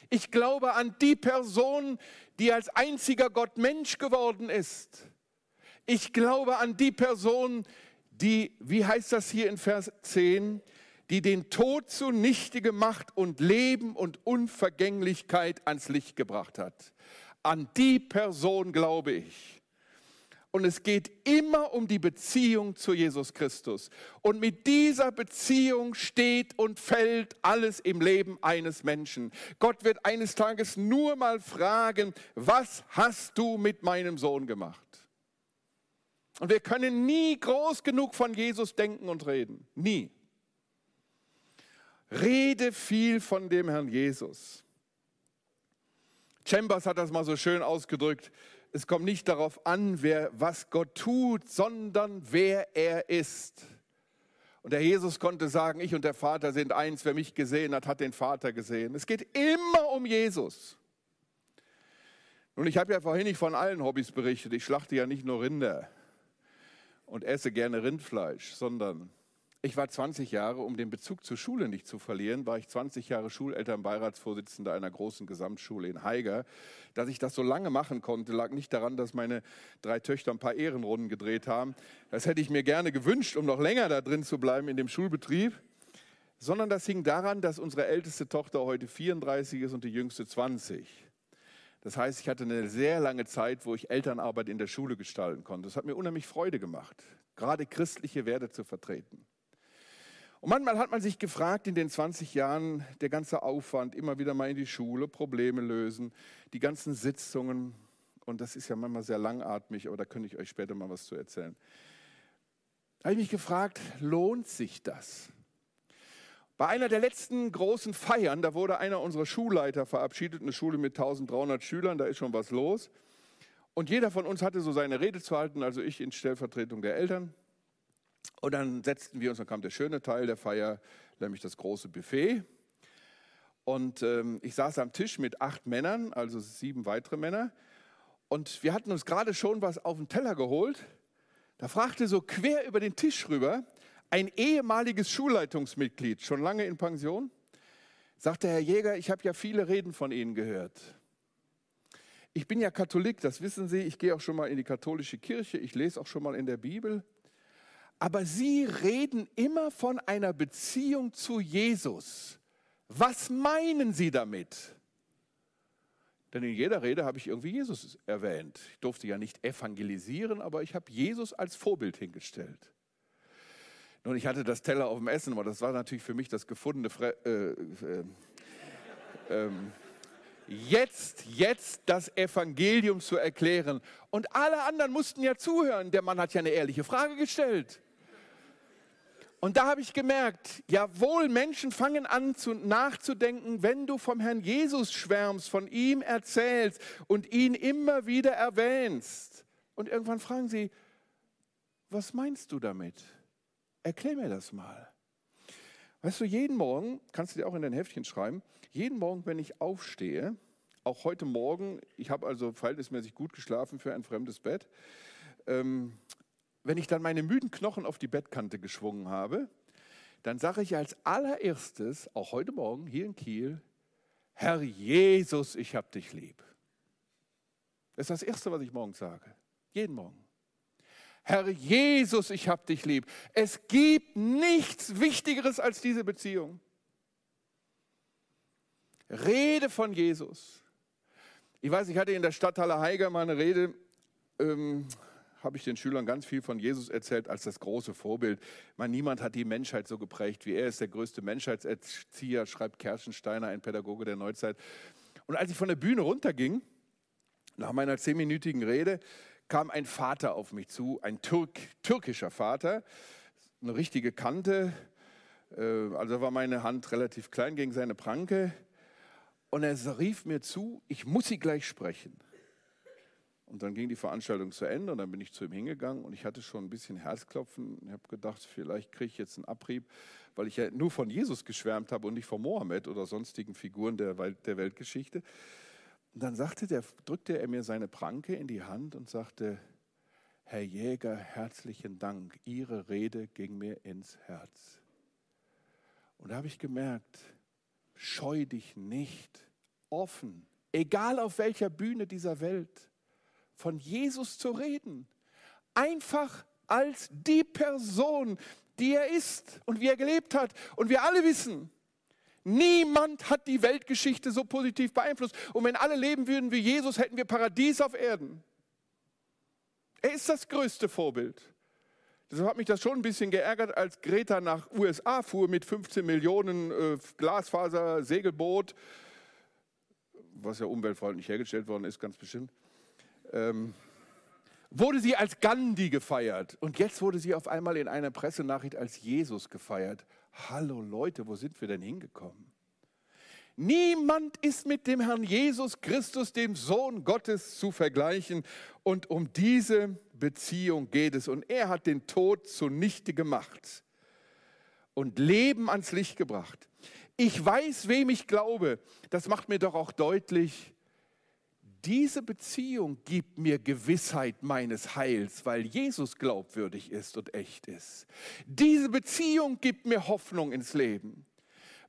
Ich glaube an die Person, die als einziger Gott Mensch geworden ist. Ich glaube an die Person, die, wie heißt das hier in Vers 10, die den Tod zunichte gemacht und Leben und Unvergänglichkeit ans Licht gebracht hat. An die Person glaube ich. Und es geht immer um die Beziehung zu Jesus Christus. Und mit dieser Beziehung steht und fällt alles im Leben eines Menschen. Gott wird eines Tages nur mal fragen, was hast du mit meinem Sohn gemacht? Und wir können nie groß genug von Jesus denken und reden. Nie. Rede viel von dem Herrn Jesus. Chambers hat das mal so schön ausgedrückt es kommt nicht darauf an, wer, was Gott tut, sondern wer er ist. Und der Jesus konnte sagen, ich und der Vater sind eins. Wer mich gesehen hat, hat den Vater gesehen. Es geht immer um Jesus. Nun, ich habe ja vorhin nicht von allen Hobbys berichtet. Ich schlachte ja nicht nur Rinder und esse gerne Rindfleisch, sondern ich war 20 Jahre, um den Bezug zur Schule nicht zu verlieren, war ich 20 Jahre Schulelternbeiratsvorsitzender einer großen Gesamtschule in Haiger. Dass ich das so lange machen konnte, lag nicht daran, dass meine drei Töchter ein paar Ehrenrunden gedreht haben. Das hätte ich mir gerne gewünscht, um noch länger da drin zu bleiben in dem Schulbetrieb. Sondern das hing daran, dass unsere älteste Tochter heute 34 ist und die jüngste 20. Das heißt, ich hatte eine sehr lange Zeit, wo ich Elternarbeit in der Schule gestalten konnte. Das hat mir unheimlich Freude gemacht, gerade christliche Werte zu vertreten. Und manchmal hat man sich gefragt in den 20 Jahren, der ganze Aufwand, immer wieder mal in die Schule, Probleme lösen, die ganzen Sitzungen, und das ist ja manchmal sehr langatmig, aber da könnte ich euch später mal was zu erzählen. Da habe ich mich gefragt, lohnt sich das? Bei einer der letzten großen Feiern, da wurde einer unserer Schulleiter verabschiedet, eine Schule mit 1300 Schülern, da ist schon was los. Und jeder von uns hatte so seine Rede zu halten, also ich in Stellvertretung der Eltern. Und dann setzten wir uns, dann kam der schöne Teil der Feier, nämlich das große Buffet. Und ähm, ich saß am Tisch mit acht Männern, also sieben weitere Männer. Und wir hatten uns gerade schon was auf den Teller geholt. Da fragte so quer über den Tisch rüber ein ehemaliges Schulleitungsmitglied, schon lange in Pension, sagte Herr Jäger, ich habe ja viele Reden von Ihnen gehört. Ich bin ja Katholik, das wissen Sie, ich gehe auch schon mal in die katholische Kirche, ich lese auch schon mal in der Bibel. Aber Sie reden immer von einer Beziehung zu Jesus. Was meinen Sie damit? Denn in jeder Rede habe ich irgendwie Jesus erwähnt. Ich durfte ja nicht evangelisieren, aber ich habe Jesus als Vorbild hingestellt. Nun, ich hatte das Teller auf dem Essen, aber das war natürlich für mich das gefundene Fre äh, äh, ähm, jetzt, jetzt das Evangelium zu erklären. Und alle anderen mussten ja zuhören. Der Mann hat ja eine ehrliche Frage gestellt. Und da habe ich gemerkt, jawohl, Menschen fangen an zu, nachzudenken, wenn du vom Herrn Jesus schwärmst, von ihm erzählst und ihn immer wieder erwähnst. Und irgendwann fragen sie, was meinst du damit? Erklär mir das mal. Weißt du, jeden Morgen, kannst du dir auch in dein Heftchen schreiben, jeden Morgen, wenn ich aufstehe, auch heute Morgen, ich habe also verhältnismäßig gut geschlafen für ein fremdes Bett, ähm, wenn ich dann meine müden Knochen auf die Bettkante geschwungen habe, dann sage ich als allererstes, auch heute Morgen hier in Kiel, Herr Jesus, ich hab dich lieb. Das ist das Erste, was ich morgen sage. Jeden Morgen. Herr Jesus, ich hab dich lieb. Es gibt nichts Wichtigeres als diese Beziehung. Rede von Jesus. Ich weiß, ich hatte in der Stadthalle Haiger mal eine Rede. Ähm, habe ich den Schülern ganz viel von Jesus erzählt als das große Vorbild. Man, niemand hat die Menschheit so geprägt wie er. ist der größte Menschheitserzieher, schreibt Kerschensteiner, ein Pädagoge der Neuzeit. Und als ich von der Bühne runterging, nach meiner zehnminütigen Rede, kam ein Vater auf mich zu, ein Türk, türkischer Vater, eine richtige Kante. Äh, also war meine Hand relativ klein gegen seine Pranke. Und er rief mir zu, ich muss Sie gleich sprechen. Und dann ging die Veranstaltung zu Ende und dann bin ich zu ihm hingegangen und ich hatte schon ein bisschen Herzklopfen. Ich habe gedacht, vielleicht kriege ich jetzt einen Abrieb, weil ich ja nur von Jesus geschwärmt habe und nicht von Mohammed oder sonstigen Figuren der, der Weltgeschichte. Und dann sagte der, drückte er mir seine Pranke in die Hand und sagte, Herr Jäger, herzlichen Dank, Ihre Rede ging mir ins Herz. Und da habe ich gemerkt, scheu dich nicht, offen, egal auf welcher Bühne dieser Welt von Jesus zu reden. Einfach als die Person, die er ist und wie er gelebt hat. Und wir alle wissen, niemand hat die Weltgeschichte so positiv beeinflusst. Und wenn alle leben würden wie Jesus, hätten wir Paradies auf Erden. Er ist das größte Vorbild. Deshalb hat mich das schon ein bisschen geärgert, als Greta nach USA fuhr mit 15 Millionen äh, Glasfaser, Segelboot, was ja umweltfreundlich hergestellt worden ist, ganz bestimmt ähm, wurde sie als Gandhi gefeiert. Und jetzt wurde sie auf einmal in einer Pressenachricht als Jesus gefeiert. Hallo Leute, wo sind wir denn hingekommen? Niemand ist mit dem Herrn Jesus Christus, dem Sohn Gottes, zu vergleichen. Und um diese Beziehung geht es. Und er hat den Tod zunichte gemacht und Leben ans Licht gebracht. Ich weiß, wem ich glaube. Das macht mir doch auch deutlich, diese Beziehung gibt mir Gewissheit meines Heils, weil Jesus glaubwürdig ist und echt ist. Diese Beziehung gibt mir Hoffnung ins Leben.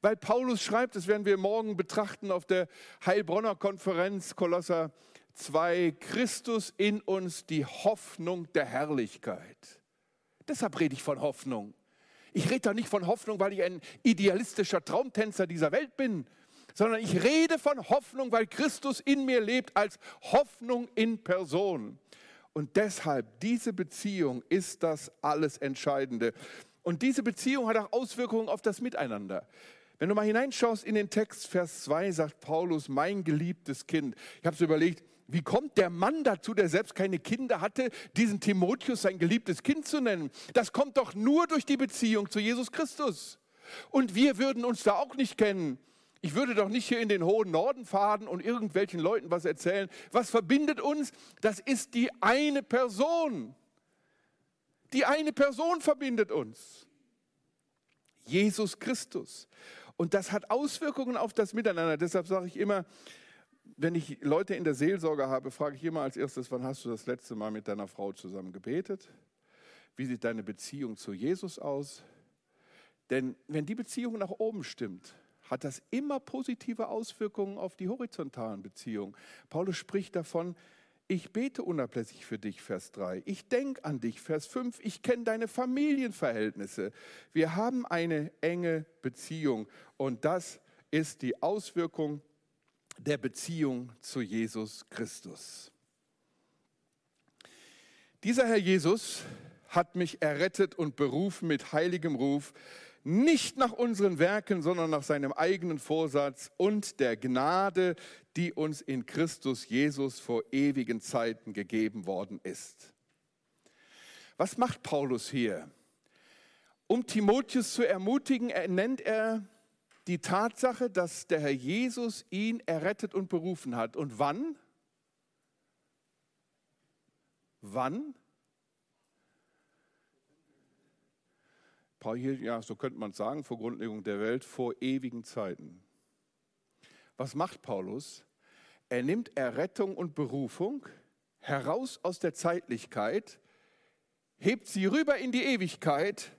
Weil Paulus schreibt, das werden wir morgen betrachten auf der Heilbronner Konferenz, Kolosser 2, Christus in uns, die Hoffnung der Herrlichkeit. Deshalb rede ich von Hoffnung. Ich rede da nicht von Hoffnung, weil ich ein idealistischer Traumtänzer dieser Welt bin, sondern ich rede von Hoffnung, weil Christus in mir lebt als Hoffnung in Person. Und deshalb, diese Beziehung ist das alles Entscheidende. Und diese Beziehung hat auch Auswirkungen auf das Miteinander. Wenn du mal hineinschaust in den Text, Vers 2 sagt Paulus, mein geliebtes Kind. Ich habe so überlegt, wie kommt der Mann dazu, der selbst keine Kinder hatte, diesen Timotheus sein geliebtes Kind zu nennen? Das kommt doch nur durch die Beziehung zu Jesus Christus. Und wir würden uns da auch nicht kennen. Ich würde doch nicht hier in den hohen Norden fahren und irgendwelchen Leuten was erzählen. Was verbindet uns? Das ist die eine Person. Die eine Person verbindet uns. Jesus Christus. Und das hat Auswirkungen auf das Miteinander. Deshalb sage ich immer, wenn ich Leute in der Seelsorge habe, frage ich immer als erstes, wann hast du das letzte Mal mit deiner Frau zusammen gebetet? Wie sieht deine Beziehung zu Jesus aus? Denn wenn die Beziehung nach oben stimmt, hat das immer positive Auswirkungen auf die horizontalen Beziehungen. Paulus spricht davon, ich bete unablässig für dich, Vers 3. Ich denke an dich, Vers 5. Ich kenne deine Familienverhältnisse. Wir haben eine enge Beziehung und das ist die Auswirkung der Beziehung zu Jesus Christus. Dieser Herr Jesus hat mich errettet und berufen mit heiligem Ruf, nicht nach unseren Werken, sondern nach seinem eigenen Vorsatz und der Gnade, die uns in Christus Jesus vor ewigen Zeiten gegeben worden ist. Was macht Paulus hier? Um Timotheus zu ermutigen, nennt er die Tatsache, dass der Herr Jesus ihn errettet und berufen hat. Und wann? Wann? Hielt, ja, so könnte man sagen, vor Grundlegung der Welt, vor ewigen Zeiten. Was macht Paulus? Er nimmt Errettung und Berufung heraus aus der Zeitlichkeit, hebt sie rüber in die Ewigkeit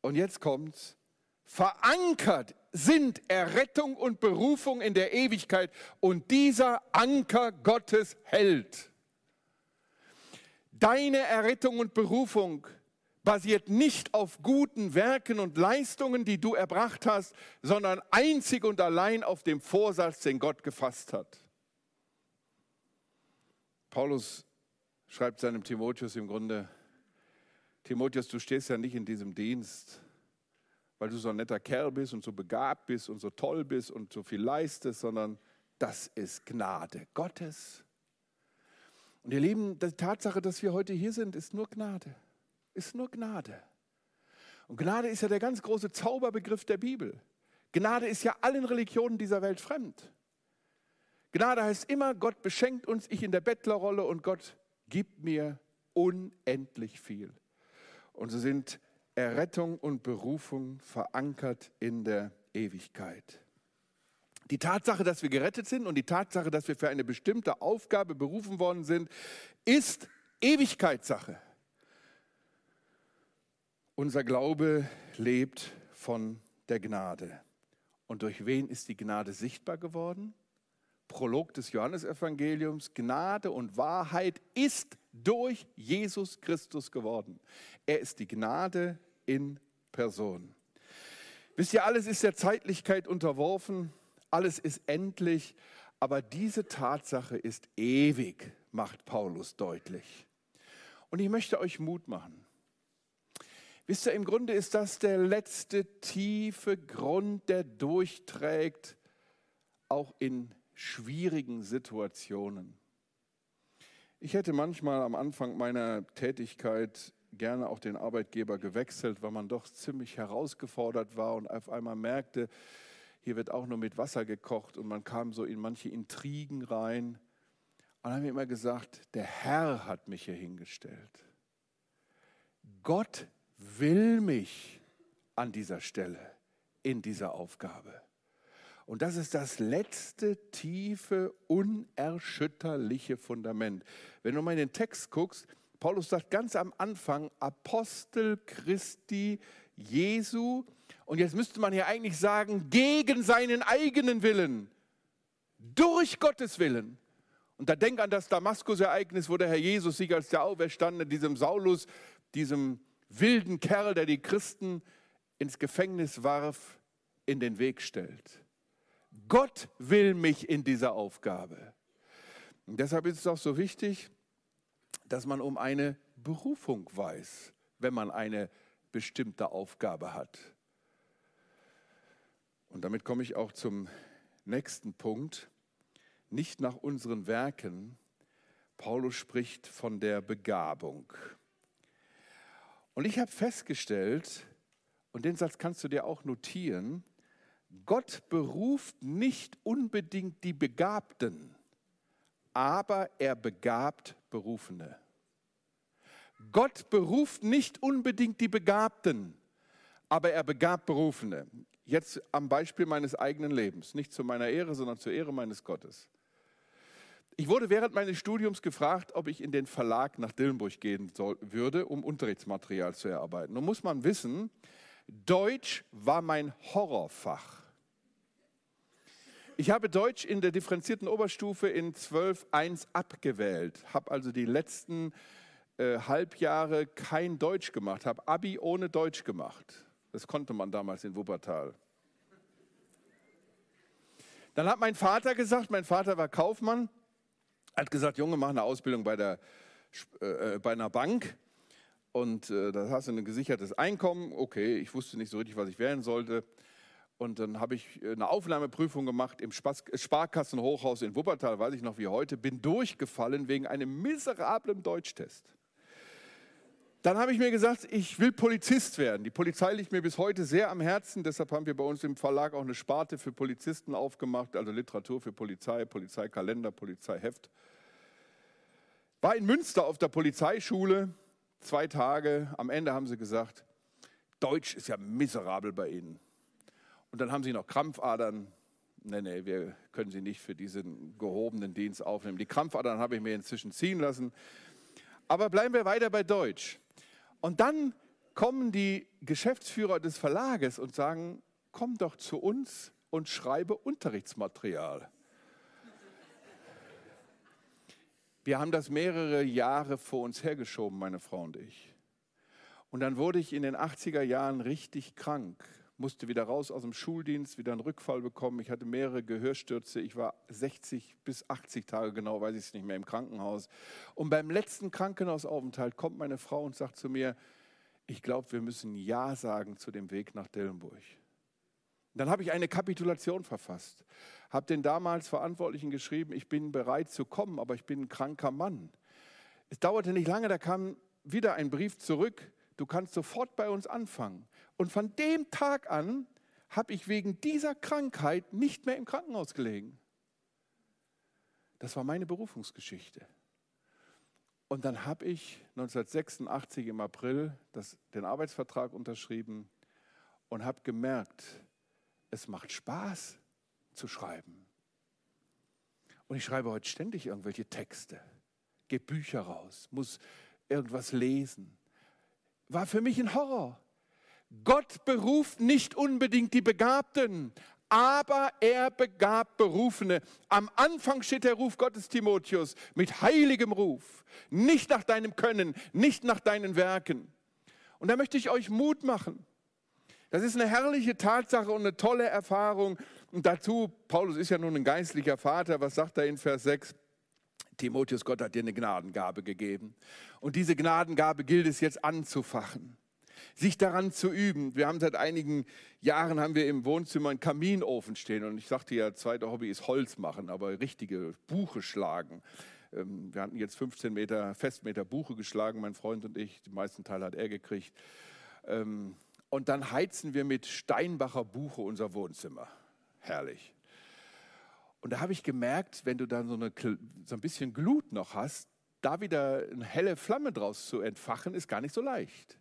und jetzt kommt's, verankert sind Errettung und Berufung in der Ewigkeit und dieser Anker Gottes hält. Deine Errettung und Berufung basiert nicht auf guten Werken und Leistungen, die du erbracht hast, sondern einzig und allein auf dem Vorsatz, den Gott gefasst hat. Paulus schreibt seinem Timotheus im Grunde, Timotheus, du stehst ja nicht in diesem Dienst, weil du so ein netter Kerl bist und so begabt bist und so toll bist und so viel leistest, sondern das ist Gnade Gottes. Und ihr Lieben, die Tatsache, dass wir heute hier sind, ist nur Gnade ist nur Gnade. Und Gnade ist ja der ganz große Zauberbegriff der Bibel. Gnade ist ja allen Religionen dieser Welt fremd. Gnade heißt immer, Gott beschenkt uns, ich in der Bettlerrolle und Gott gibt mir unendlich viel. Und so sind Errettung und Berufung verankert in der Ewigkeit. Die Tatsache, dass wir gerettet sind und die Tatsache, dass wir für eine bestimmte Aufgabe berufen worden sind, ist Ewigkeitssache. Unser Glaube lebt von der Gnade. Und durch wen ist die Gnade sichtbar geworden? Prolog des Johannesevangeliums, Gnade und Wahrheit ist durch Jesus Christus geworden. Er ist die Gnade in Person. Wisst ihr, alles ist der Zeitlichkeit unterworfen, alles ist endlich, aber diese Tatsache ist ewig, macht Paulus deutlich. Und ich möchte euch Mut machen. Wisst ihr, im Grunde ist das der letzte tiefe Grund, der durchträgt, auch in schwierigen Situationen. Ich hätte manchmal am Anfang meiner Tätigkeit gerne auch den Arbeitgeber gewechselt, weil man doch ziemlich herausgefordert war und auf einmal merkte, hier wird auch nur mit Wasser gekocht und man kam so in manche Intrigen rein. Und dann haben wir immer gesagt, der Herr hat mich hier hingestellt. Gott will mich an dieser Stelle, in dieser Aufgabe. Und das ist das letzte tiefe, unerschütterliche Fundament. Wenn du mal in den Text guckst, Paulus sagt ganz am Anfang Apostel Christi Jesu. Und jetzt müsste man ja eigentlich sagen, gegen seinen eigenen Willen, durch Gottes Willen. Und da denk an das Damaskus-Ereignis, wo der Herr Jesus sich als der Auferstandene diesem Saulus, diesem wilden Kerl, der die Christen ins Gefängnis warf, in den Weg stellt. Gott will mich in dieser Aufgabe. Und deshalb ist es auch so wichtig, dass man um eine Berufung weiß, wenn man eine bestimmte Aufgabe hat. Und damit komme ich auch zum nächsten Punkt. Nicht nach unseren Werken. Paulus spricht von der Begabung. Und ich habe festgestellt, und den Satz kannst du dir auch notieren, Gott beruft nicht unbedingt die Begabten, aber er begabt Berufene. Gott beruft nicht unbedingt die Begabten, aber er begabt Berufene. Jetzt am Beispiel meines eigenen Lebens, nicht zu meiner Ehre, sondern zur Ehre meines Gottes. Ich wurde während meines Studiums gefragt, ob ich in den Verlag nach Dillenburg gehen soll, würde, um Unterrichtsmaterial zu erarbeiten. Nun muss man wissen, Deutsch war mein Horrorfach. Ich habe Deutsch in der differenzierten Oberstufe in 12.1 abgewählt, habe also die letzten äh, Halbjahre kein Deutsch gemacht, habe Abi ohne Deutsch gemacht. Das konnte man damals in Wuppertal. Dann hat mein Vater gesagt, mein Vater war Kaufmann, hat gesagt, Junge, mach eine Ausbildung bei, der, äh, äh, bei einer Bank und äh, da hast du ein gesichertes Einkommen. Okay, ich wusste nicht so richtig, was ich wählen sollte. Und dann habe ich äh, eine Aufnahmeprüfung gemacht im Sparkassenhochhaus in Wuppertal, weiß ich noch wie heute, bin durchgefallen wegen einem miserablen Deutschtest. Dann habe ich mir gesagt, ich will Polizist werden. Die Polizei liegt mir bis heute sehr am Herzen. Deshalb haben wir bei uns im Verlag auch eine Sparte für Polizisten aufgemacht, also Literatur für Polizei, Polizeikalender, Polizeiheft. War in Münster auf der Polizeischule, zwei Tage. Am Ende haben sie gesagt, Deutsch ist ja miserabel bei Ihnen. Und dann haben sie noch Krampfadern. Nee, nee, wir können Sie nicht für diesen gehobenen Dienst aufnehmen. Die Krampfadern habe ich mir inzwischen ziehen lassen. Aber bleiben wir weiter bei Deutsch. Und dann kommen die Geschäftsführer des Verlages und sagen, komm doch zu uns und schreibe Unterrichtsmaterial. Wir haben das mehrere Jahre vor uns hergeschoben, meine Frau und ich. Und dann wurde ich in den 80er Jahren richtig krank, musste wieder raus aus dem Schuldienst, wieder einen Rückfall bekommen. Ich hatte mehrere Gehörstürze. Ich war 60 bis 80 Tage genau, weiß ich es nicht mehr, im Krankenhaus. Und beim letzten Krankenhausaufenthalt kommt meine Frau und sagt zu mir, ich glaube, wir müssen Ja sagen zu dem Weg nach Dellenburg. Dann habe ich eine Kapitulation verfasst, habe den damals Verantwortlichen geschrieben, ich bin bereit zu kommen, aber ich bin ein kranker Mann. Es dauerte nicht lange, da kam wieder ein Brief zurück, du kannst sofort bei uns anfangen. Und von dem Tag an habe ich wegen dieser Krankheit nicht mehr im Krankenhaus gelegen. Das war meine Berufungsgeschichte. Und dann habe ich 1986 im April das, den Arbeitsvertrag unterschrieben und habe gemerkt, es macht Spaß zu schreiben. Und ich schreibe heute ständig irgendwelche Texte, gebe Bücher raus, muss irgendwas lesen war für mich ein Horror. Gott beruft nicht unbedingt die Begabten, aber er begabt Berufene. Am Anfang steht der Ruf Gottes Timotheus mit heiligem Ruf, nicht nach deinem Können, nicht nach deinen Werken. Und da möchte ich euch Mut machen. Das ist eine herrliche Tatsache und eine tolle Erfahrung. Und dazu, Paulus ist ja nun ein geistlicher Vater, was sagt er in Vers 6? Timotheus, Gott hat dir eine Gnadengabe gegeben. Und diese Gnadengabe gilt es jetzt anzufachen, sich daran zu üben. Wir haben seit einigen Jahren haben wir im Wohnzimmer einen Kaminofen stehen. Und ich sagte ja, zweite Hobby ist Holz machen, aber richtige Buche schlagen. Ähm, wir hatten jetzt 15 Meter, Festmeter Buche geschlagen, mein Freund und ich. Den meisten Teil hat er gekriegt. Ähm, und dann heizen wir mit Steinbacher Buche unser Wohnzimmer. Herrlich. Und da habe ich gemerkt, wenn du dann so, eine, so ein bisschen Glut noch hast, da wieder eine helle Flamme draus zu entfachen, ist gar nicht so leicht.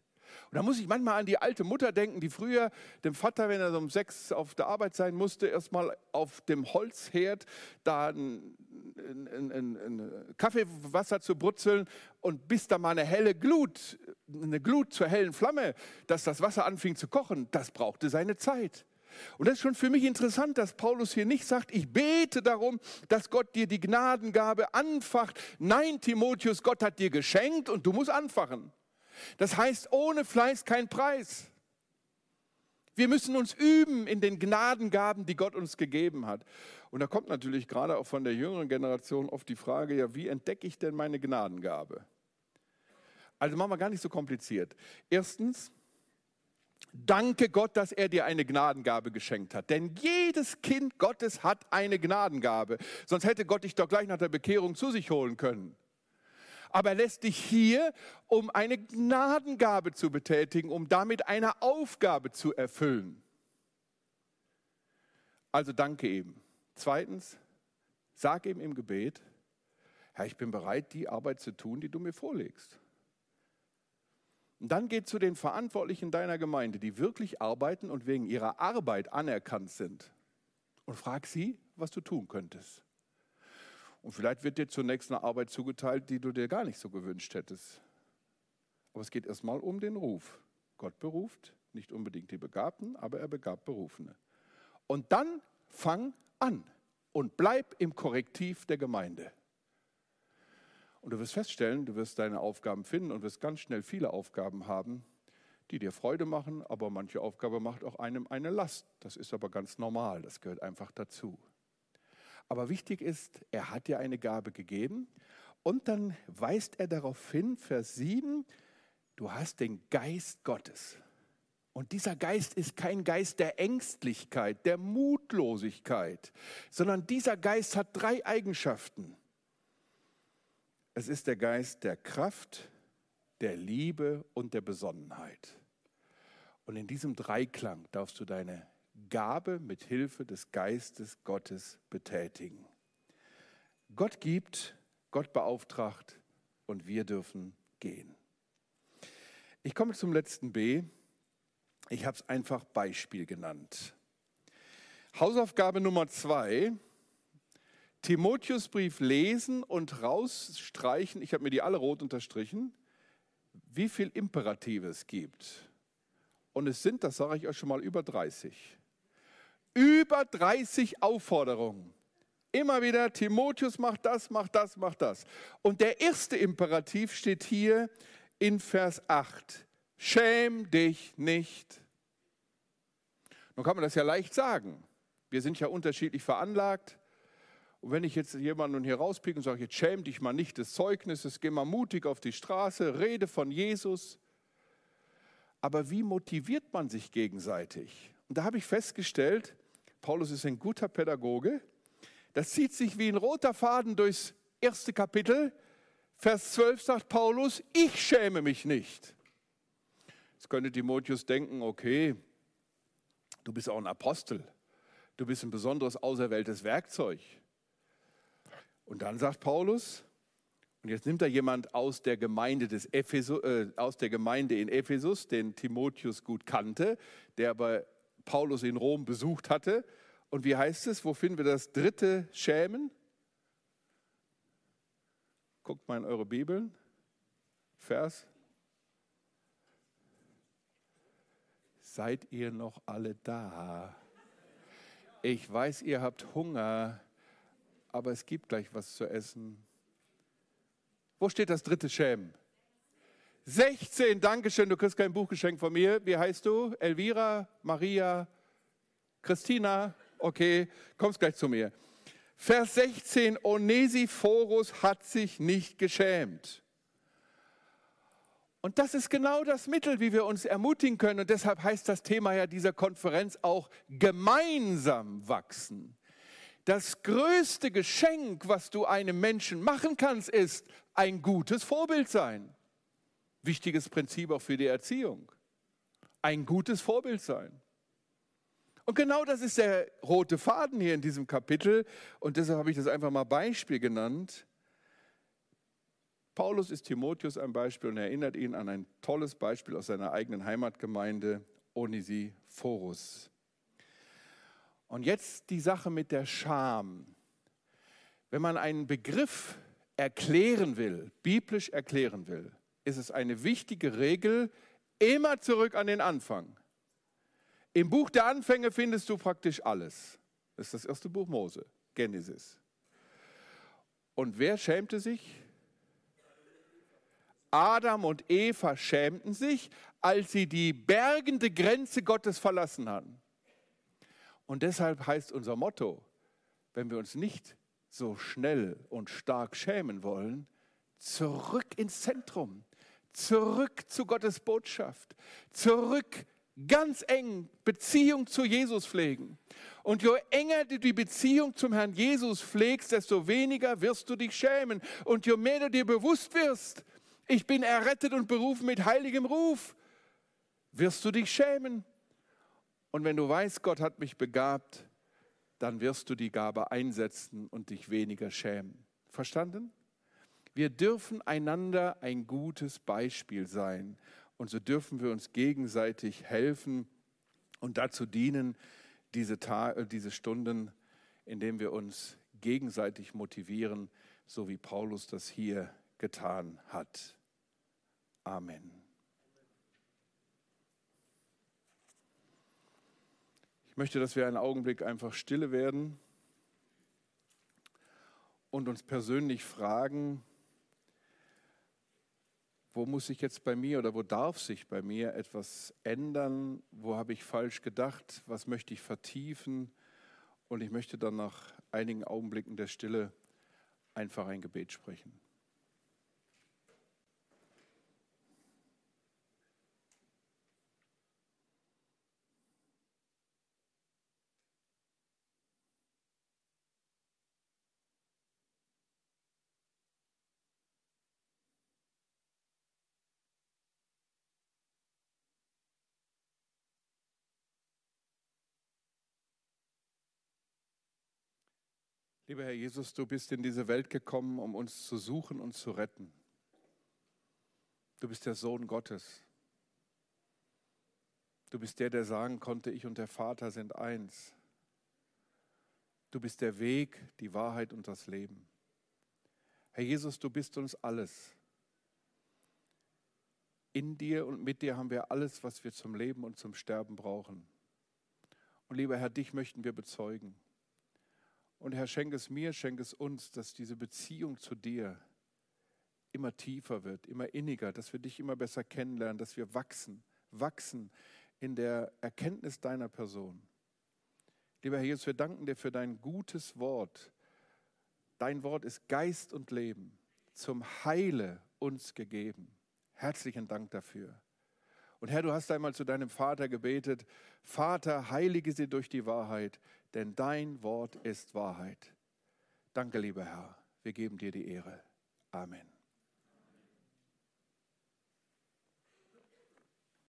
Und da muss ich manchmal an die alte Mutter denken, die früher dem Vater, wenn er so um sechs auf der Arbeit sein musste, erstmal auf dem Holzherd da ein, ein, ein, ein, Kaffeewasser zu brutzeln und bis da mal eine helle Glut, eine Glut zur hellen Flamme, dass das Wasser anfing zu kochen, das brauchte seine Zeit. Und das ist schon für mich interessant, dass Paulus hier nicht sagt, ich bete darum, dass Gott dir die Gnadengabe anfacht. Nein, Timotheus, Gott hat dir geschenkt und du musst anfachen. Das heißt, ohne Fleiß kein Preis. Wir müssen uns üben in den Gnadengaben, die Gott uns gegeben hat. Und da kommt natürlich gerade auch von der jüngeren Generation oft die Frage, ja, wie entdecke ich denn meine Gnadengabe? Also machen wir gar nicht so kompliziert. Erstens, Danke Gott, dass er dir eine Gnadengabe geschenkt hat. Denn jedes Kind Gottes hat eine Gnadengabe. Sonst hätte Gott dich doch gleich nach der Bekehrung zu sich holen können. Aber er lässt dich hier, um eine Gnadengabe zu betätigen, um damit eine Aufgabe zu erfüllen. Also danke ihm. Zweitens, sag ihm im Gebet, Herr, ich bin bereit, die Arbeit zu tun, die du mir vorlegst. Und dann geht zu den Verantwortlichen deiner Gemeinde, die wirklich arbeiten und wegen ihrer Arbeit anerkannt sind. Und frag sie, was du tun könntest. Und vielleicht wird dir zunächst eine Arbeit zugeteilt, die du dir gar nicht so gewünscht hättest. Aber es geht erstmal um den Ruf. Gott beruft, nicht unbedingt die Begabten, aber er begabt Berufene. Und dann fang an und bleib im Korrektiv der Gemeinde. Und du wirst feststellen, du wirst deine Aufgaben finden und wirst ganz schnell viele Aufgaben haben, die dir Freude machen, aber manche Aufgabe macht auch einem eine Last. Das ist aber ganz normal, das gehört einfach dazu. Aber wichtig ist, er hat dir eine Gabe gegeben und dann weist er darauf hin, Vers 7, du hast den Geist Gottes. Und dieser Geist ist kein Geist der Ängstlichkeit, der Mutlosigkeit, sondern dieser Geist hat drei Eigenschaften. Es ist der Geist der Kraft, der Liebe und der Besonnenheit. Und in diesem Dreiklang darfst du deine Gabe mit Hilfe des Geistes Gottes betätigen. Gott gibt, Gott beauftragt und wir dürfen gehen. Ich komme zum letzten B. Ich habe es einfach Beispiel genannt. Hausaufgabe Nummer zwei Timotheusbrief lesen und rausstreichen, ich habe mir die alle rot unterstrichen, wie viel Imperative es gibt. Und es sind, das sage ich euch schon mal, über 30. Über 30 Aufforderungen. Immer wieder, Timotheus macht das, macht das, macht das. Und der erste Imperativ steht hier in Vers 8. Schäm dich nicht. Nun kann man das ja leicht sagen. Wir sind ja unterschiedlich veranlagt. Und wenn ich jetzt jemanden hier rauspicke und sage, jetzt schäm dich mal nicht des Zeugnisses, geh mal mutig auf die Straße, rede von Jesus. Aber wie motiviert man sich gegenseitig? Und da habe ich festgestellt, Paulus ist ein guter Pädagoge. Das zieht sich wie ein roter Faden durchs erste Kapitel. Vers 12 sagt Paulus, ich schäme mich nicht. Jetzt könnte Timotheus denken, okay, du bist auch ein Apostel. Du bist ein besonderes auserwähltes Werkzeug. Und dann sagt Paulus, und jetzt nimmt er jemand aus der Gemeinde, des Ephesus, äh, aus der Gemeinde in Ephesus, den Timotheus gut kannte, der aber Paulus in Rom besucht hatte. Und wie heißt es? Wo finden wir das dritte Schämen? Guckt mal in eure Bibeln. Vers. Seid ihr noch alle da? Ich weiß, ihr habt Hunger aber es gibt gleich was zu essen. Wo steht das dritte Schämen? 16, Dankeschön, du kriegst kein Buchgeschenk von mir. Wie heißt du? Elvira, Maria, Christina? Okay, kommst gleich zu mir. Vers 16, Onesiphorus hat sich nicht geschämt. Und das ist genau das Mittel, wie wir uns ermutigen können. Und deshalb heißt das Thema ja dieser Konferenz auch gemeinsam wachsen. Das größte Geschenk, was du einem Menschen machen kannst, ist ein gutes Vorbild sein. Wichtiges Prinzip auch für die Erziehung. Ein gutes Vorbild sein. Und genau das ist der rote Faden hier in diesem Kapitel. Und deshalb habe ich das einfach mal Beispiel genannt. Paulus ist Timotheus ein Beispiel und erinnert ihn an ein tolles Beispiel aus seiner eigenen Heimatgemeinde, Onesiphorus. Und jetzt die Sache mit der Scham. Wenn man einen Begriff erklären will, biblisch erklären will, ist es eine wichtige Regel, immer zurück an den Anfang. Im Buch der Anfänge findest du praktisch alles. Das ist das erste Buch Mose, Genesis. Und wer schämte sich? Adam und Eva schämten sich, als sie die bergende Grenze Gottes verlassen hatten. Und deshalb heißt unser Motto, wenn wir uns nicht so schnell und stark schämen wollen, zurück ins Zentrum, zurück zu Gottes Botschaft, zurück ganz eng Beziehung zu Jesus pflegen. Und je enger du die Beziehung zum Herrn Jesus pflegst, desto weniger wirst du dich schämen. Und je mehr du dir bewusst wirst, ich bin errettet und berufen mit heiligem Ruf, wirst du dich schämen. Und wenn du weißt, Gott hat mich begabt, dann wirst du die Gabe einsetzen und dich weniger schämen. Verstanden? Wir dürfen einander ein gutes Beispiel sein. Und so dürfen wir uns gegenseitig helfen und dazu dienen, diese, Tage, äh, diese Stunden, indem wir uns gegenseitig motivieren, so wie Paulus das hier getan hat. Amen. Ich möchte, dass wir einen Augenblick einfach stille werden und uns persönlich fragen, wo muss sich jetzt bei mir oder wo darf sich bei mir etwas ändern? Wo habe ich falsch gedacht? Was möchte ich vertiefen? Und ich möchte dann nach einigen Augenblicken der Stille einfach ein Gebet sprechen. Lieber Herr Jesus, du bist in diese Welt gekommen, um uns zu suchen und zu retten. Du bist der Sohn Gottes. Du bist der, der sagen konnte, ich und der Vater sind eins. Du bist der Weg, die Wahrheit und das Leben. Herr Jesus, du bist uns alles. In dir und mit dir haben wir alles, was wir zum Leben und zum Sterben brauchen. Und lieber Herr, dich möchten wir bezeugen. Und Herr, schenk es mir, schenk es uns, dass diese Beziehung zu dir immer tiefer wird, immer inniger, dass wir dich immer besser kennenlernen, dass wir wachsen, wachsen in der Erkenntnis deiner Person. Lieber Herr Jesus, wir danken dir für dein gutes Wort. Dein Wort ist Geist und Leben, zum Heile uns gegeben. Herzlichen Dank dafür. Und Herr, du hast einmal zu deinem Vater gebetet, Vater, heilige sie durch die Wahrheit, denn dein Wort ist Wahrheit. Danke, lieber Herr, wir geben dir die Ehre. Amen.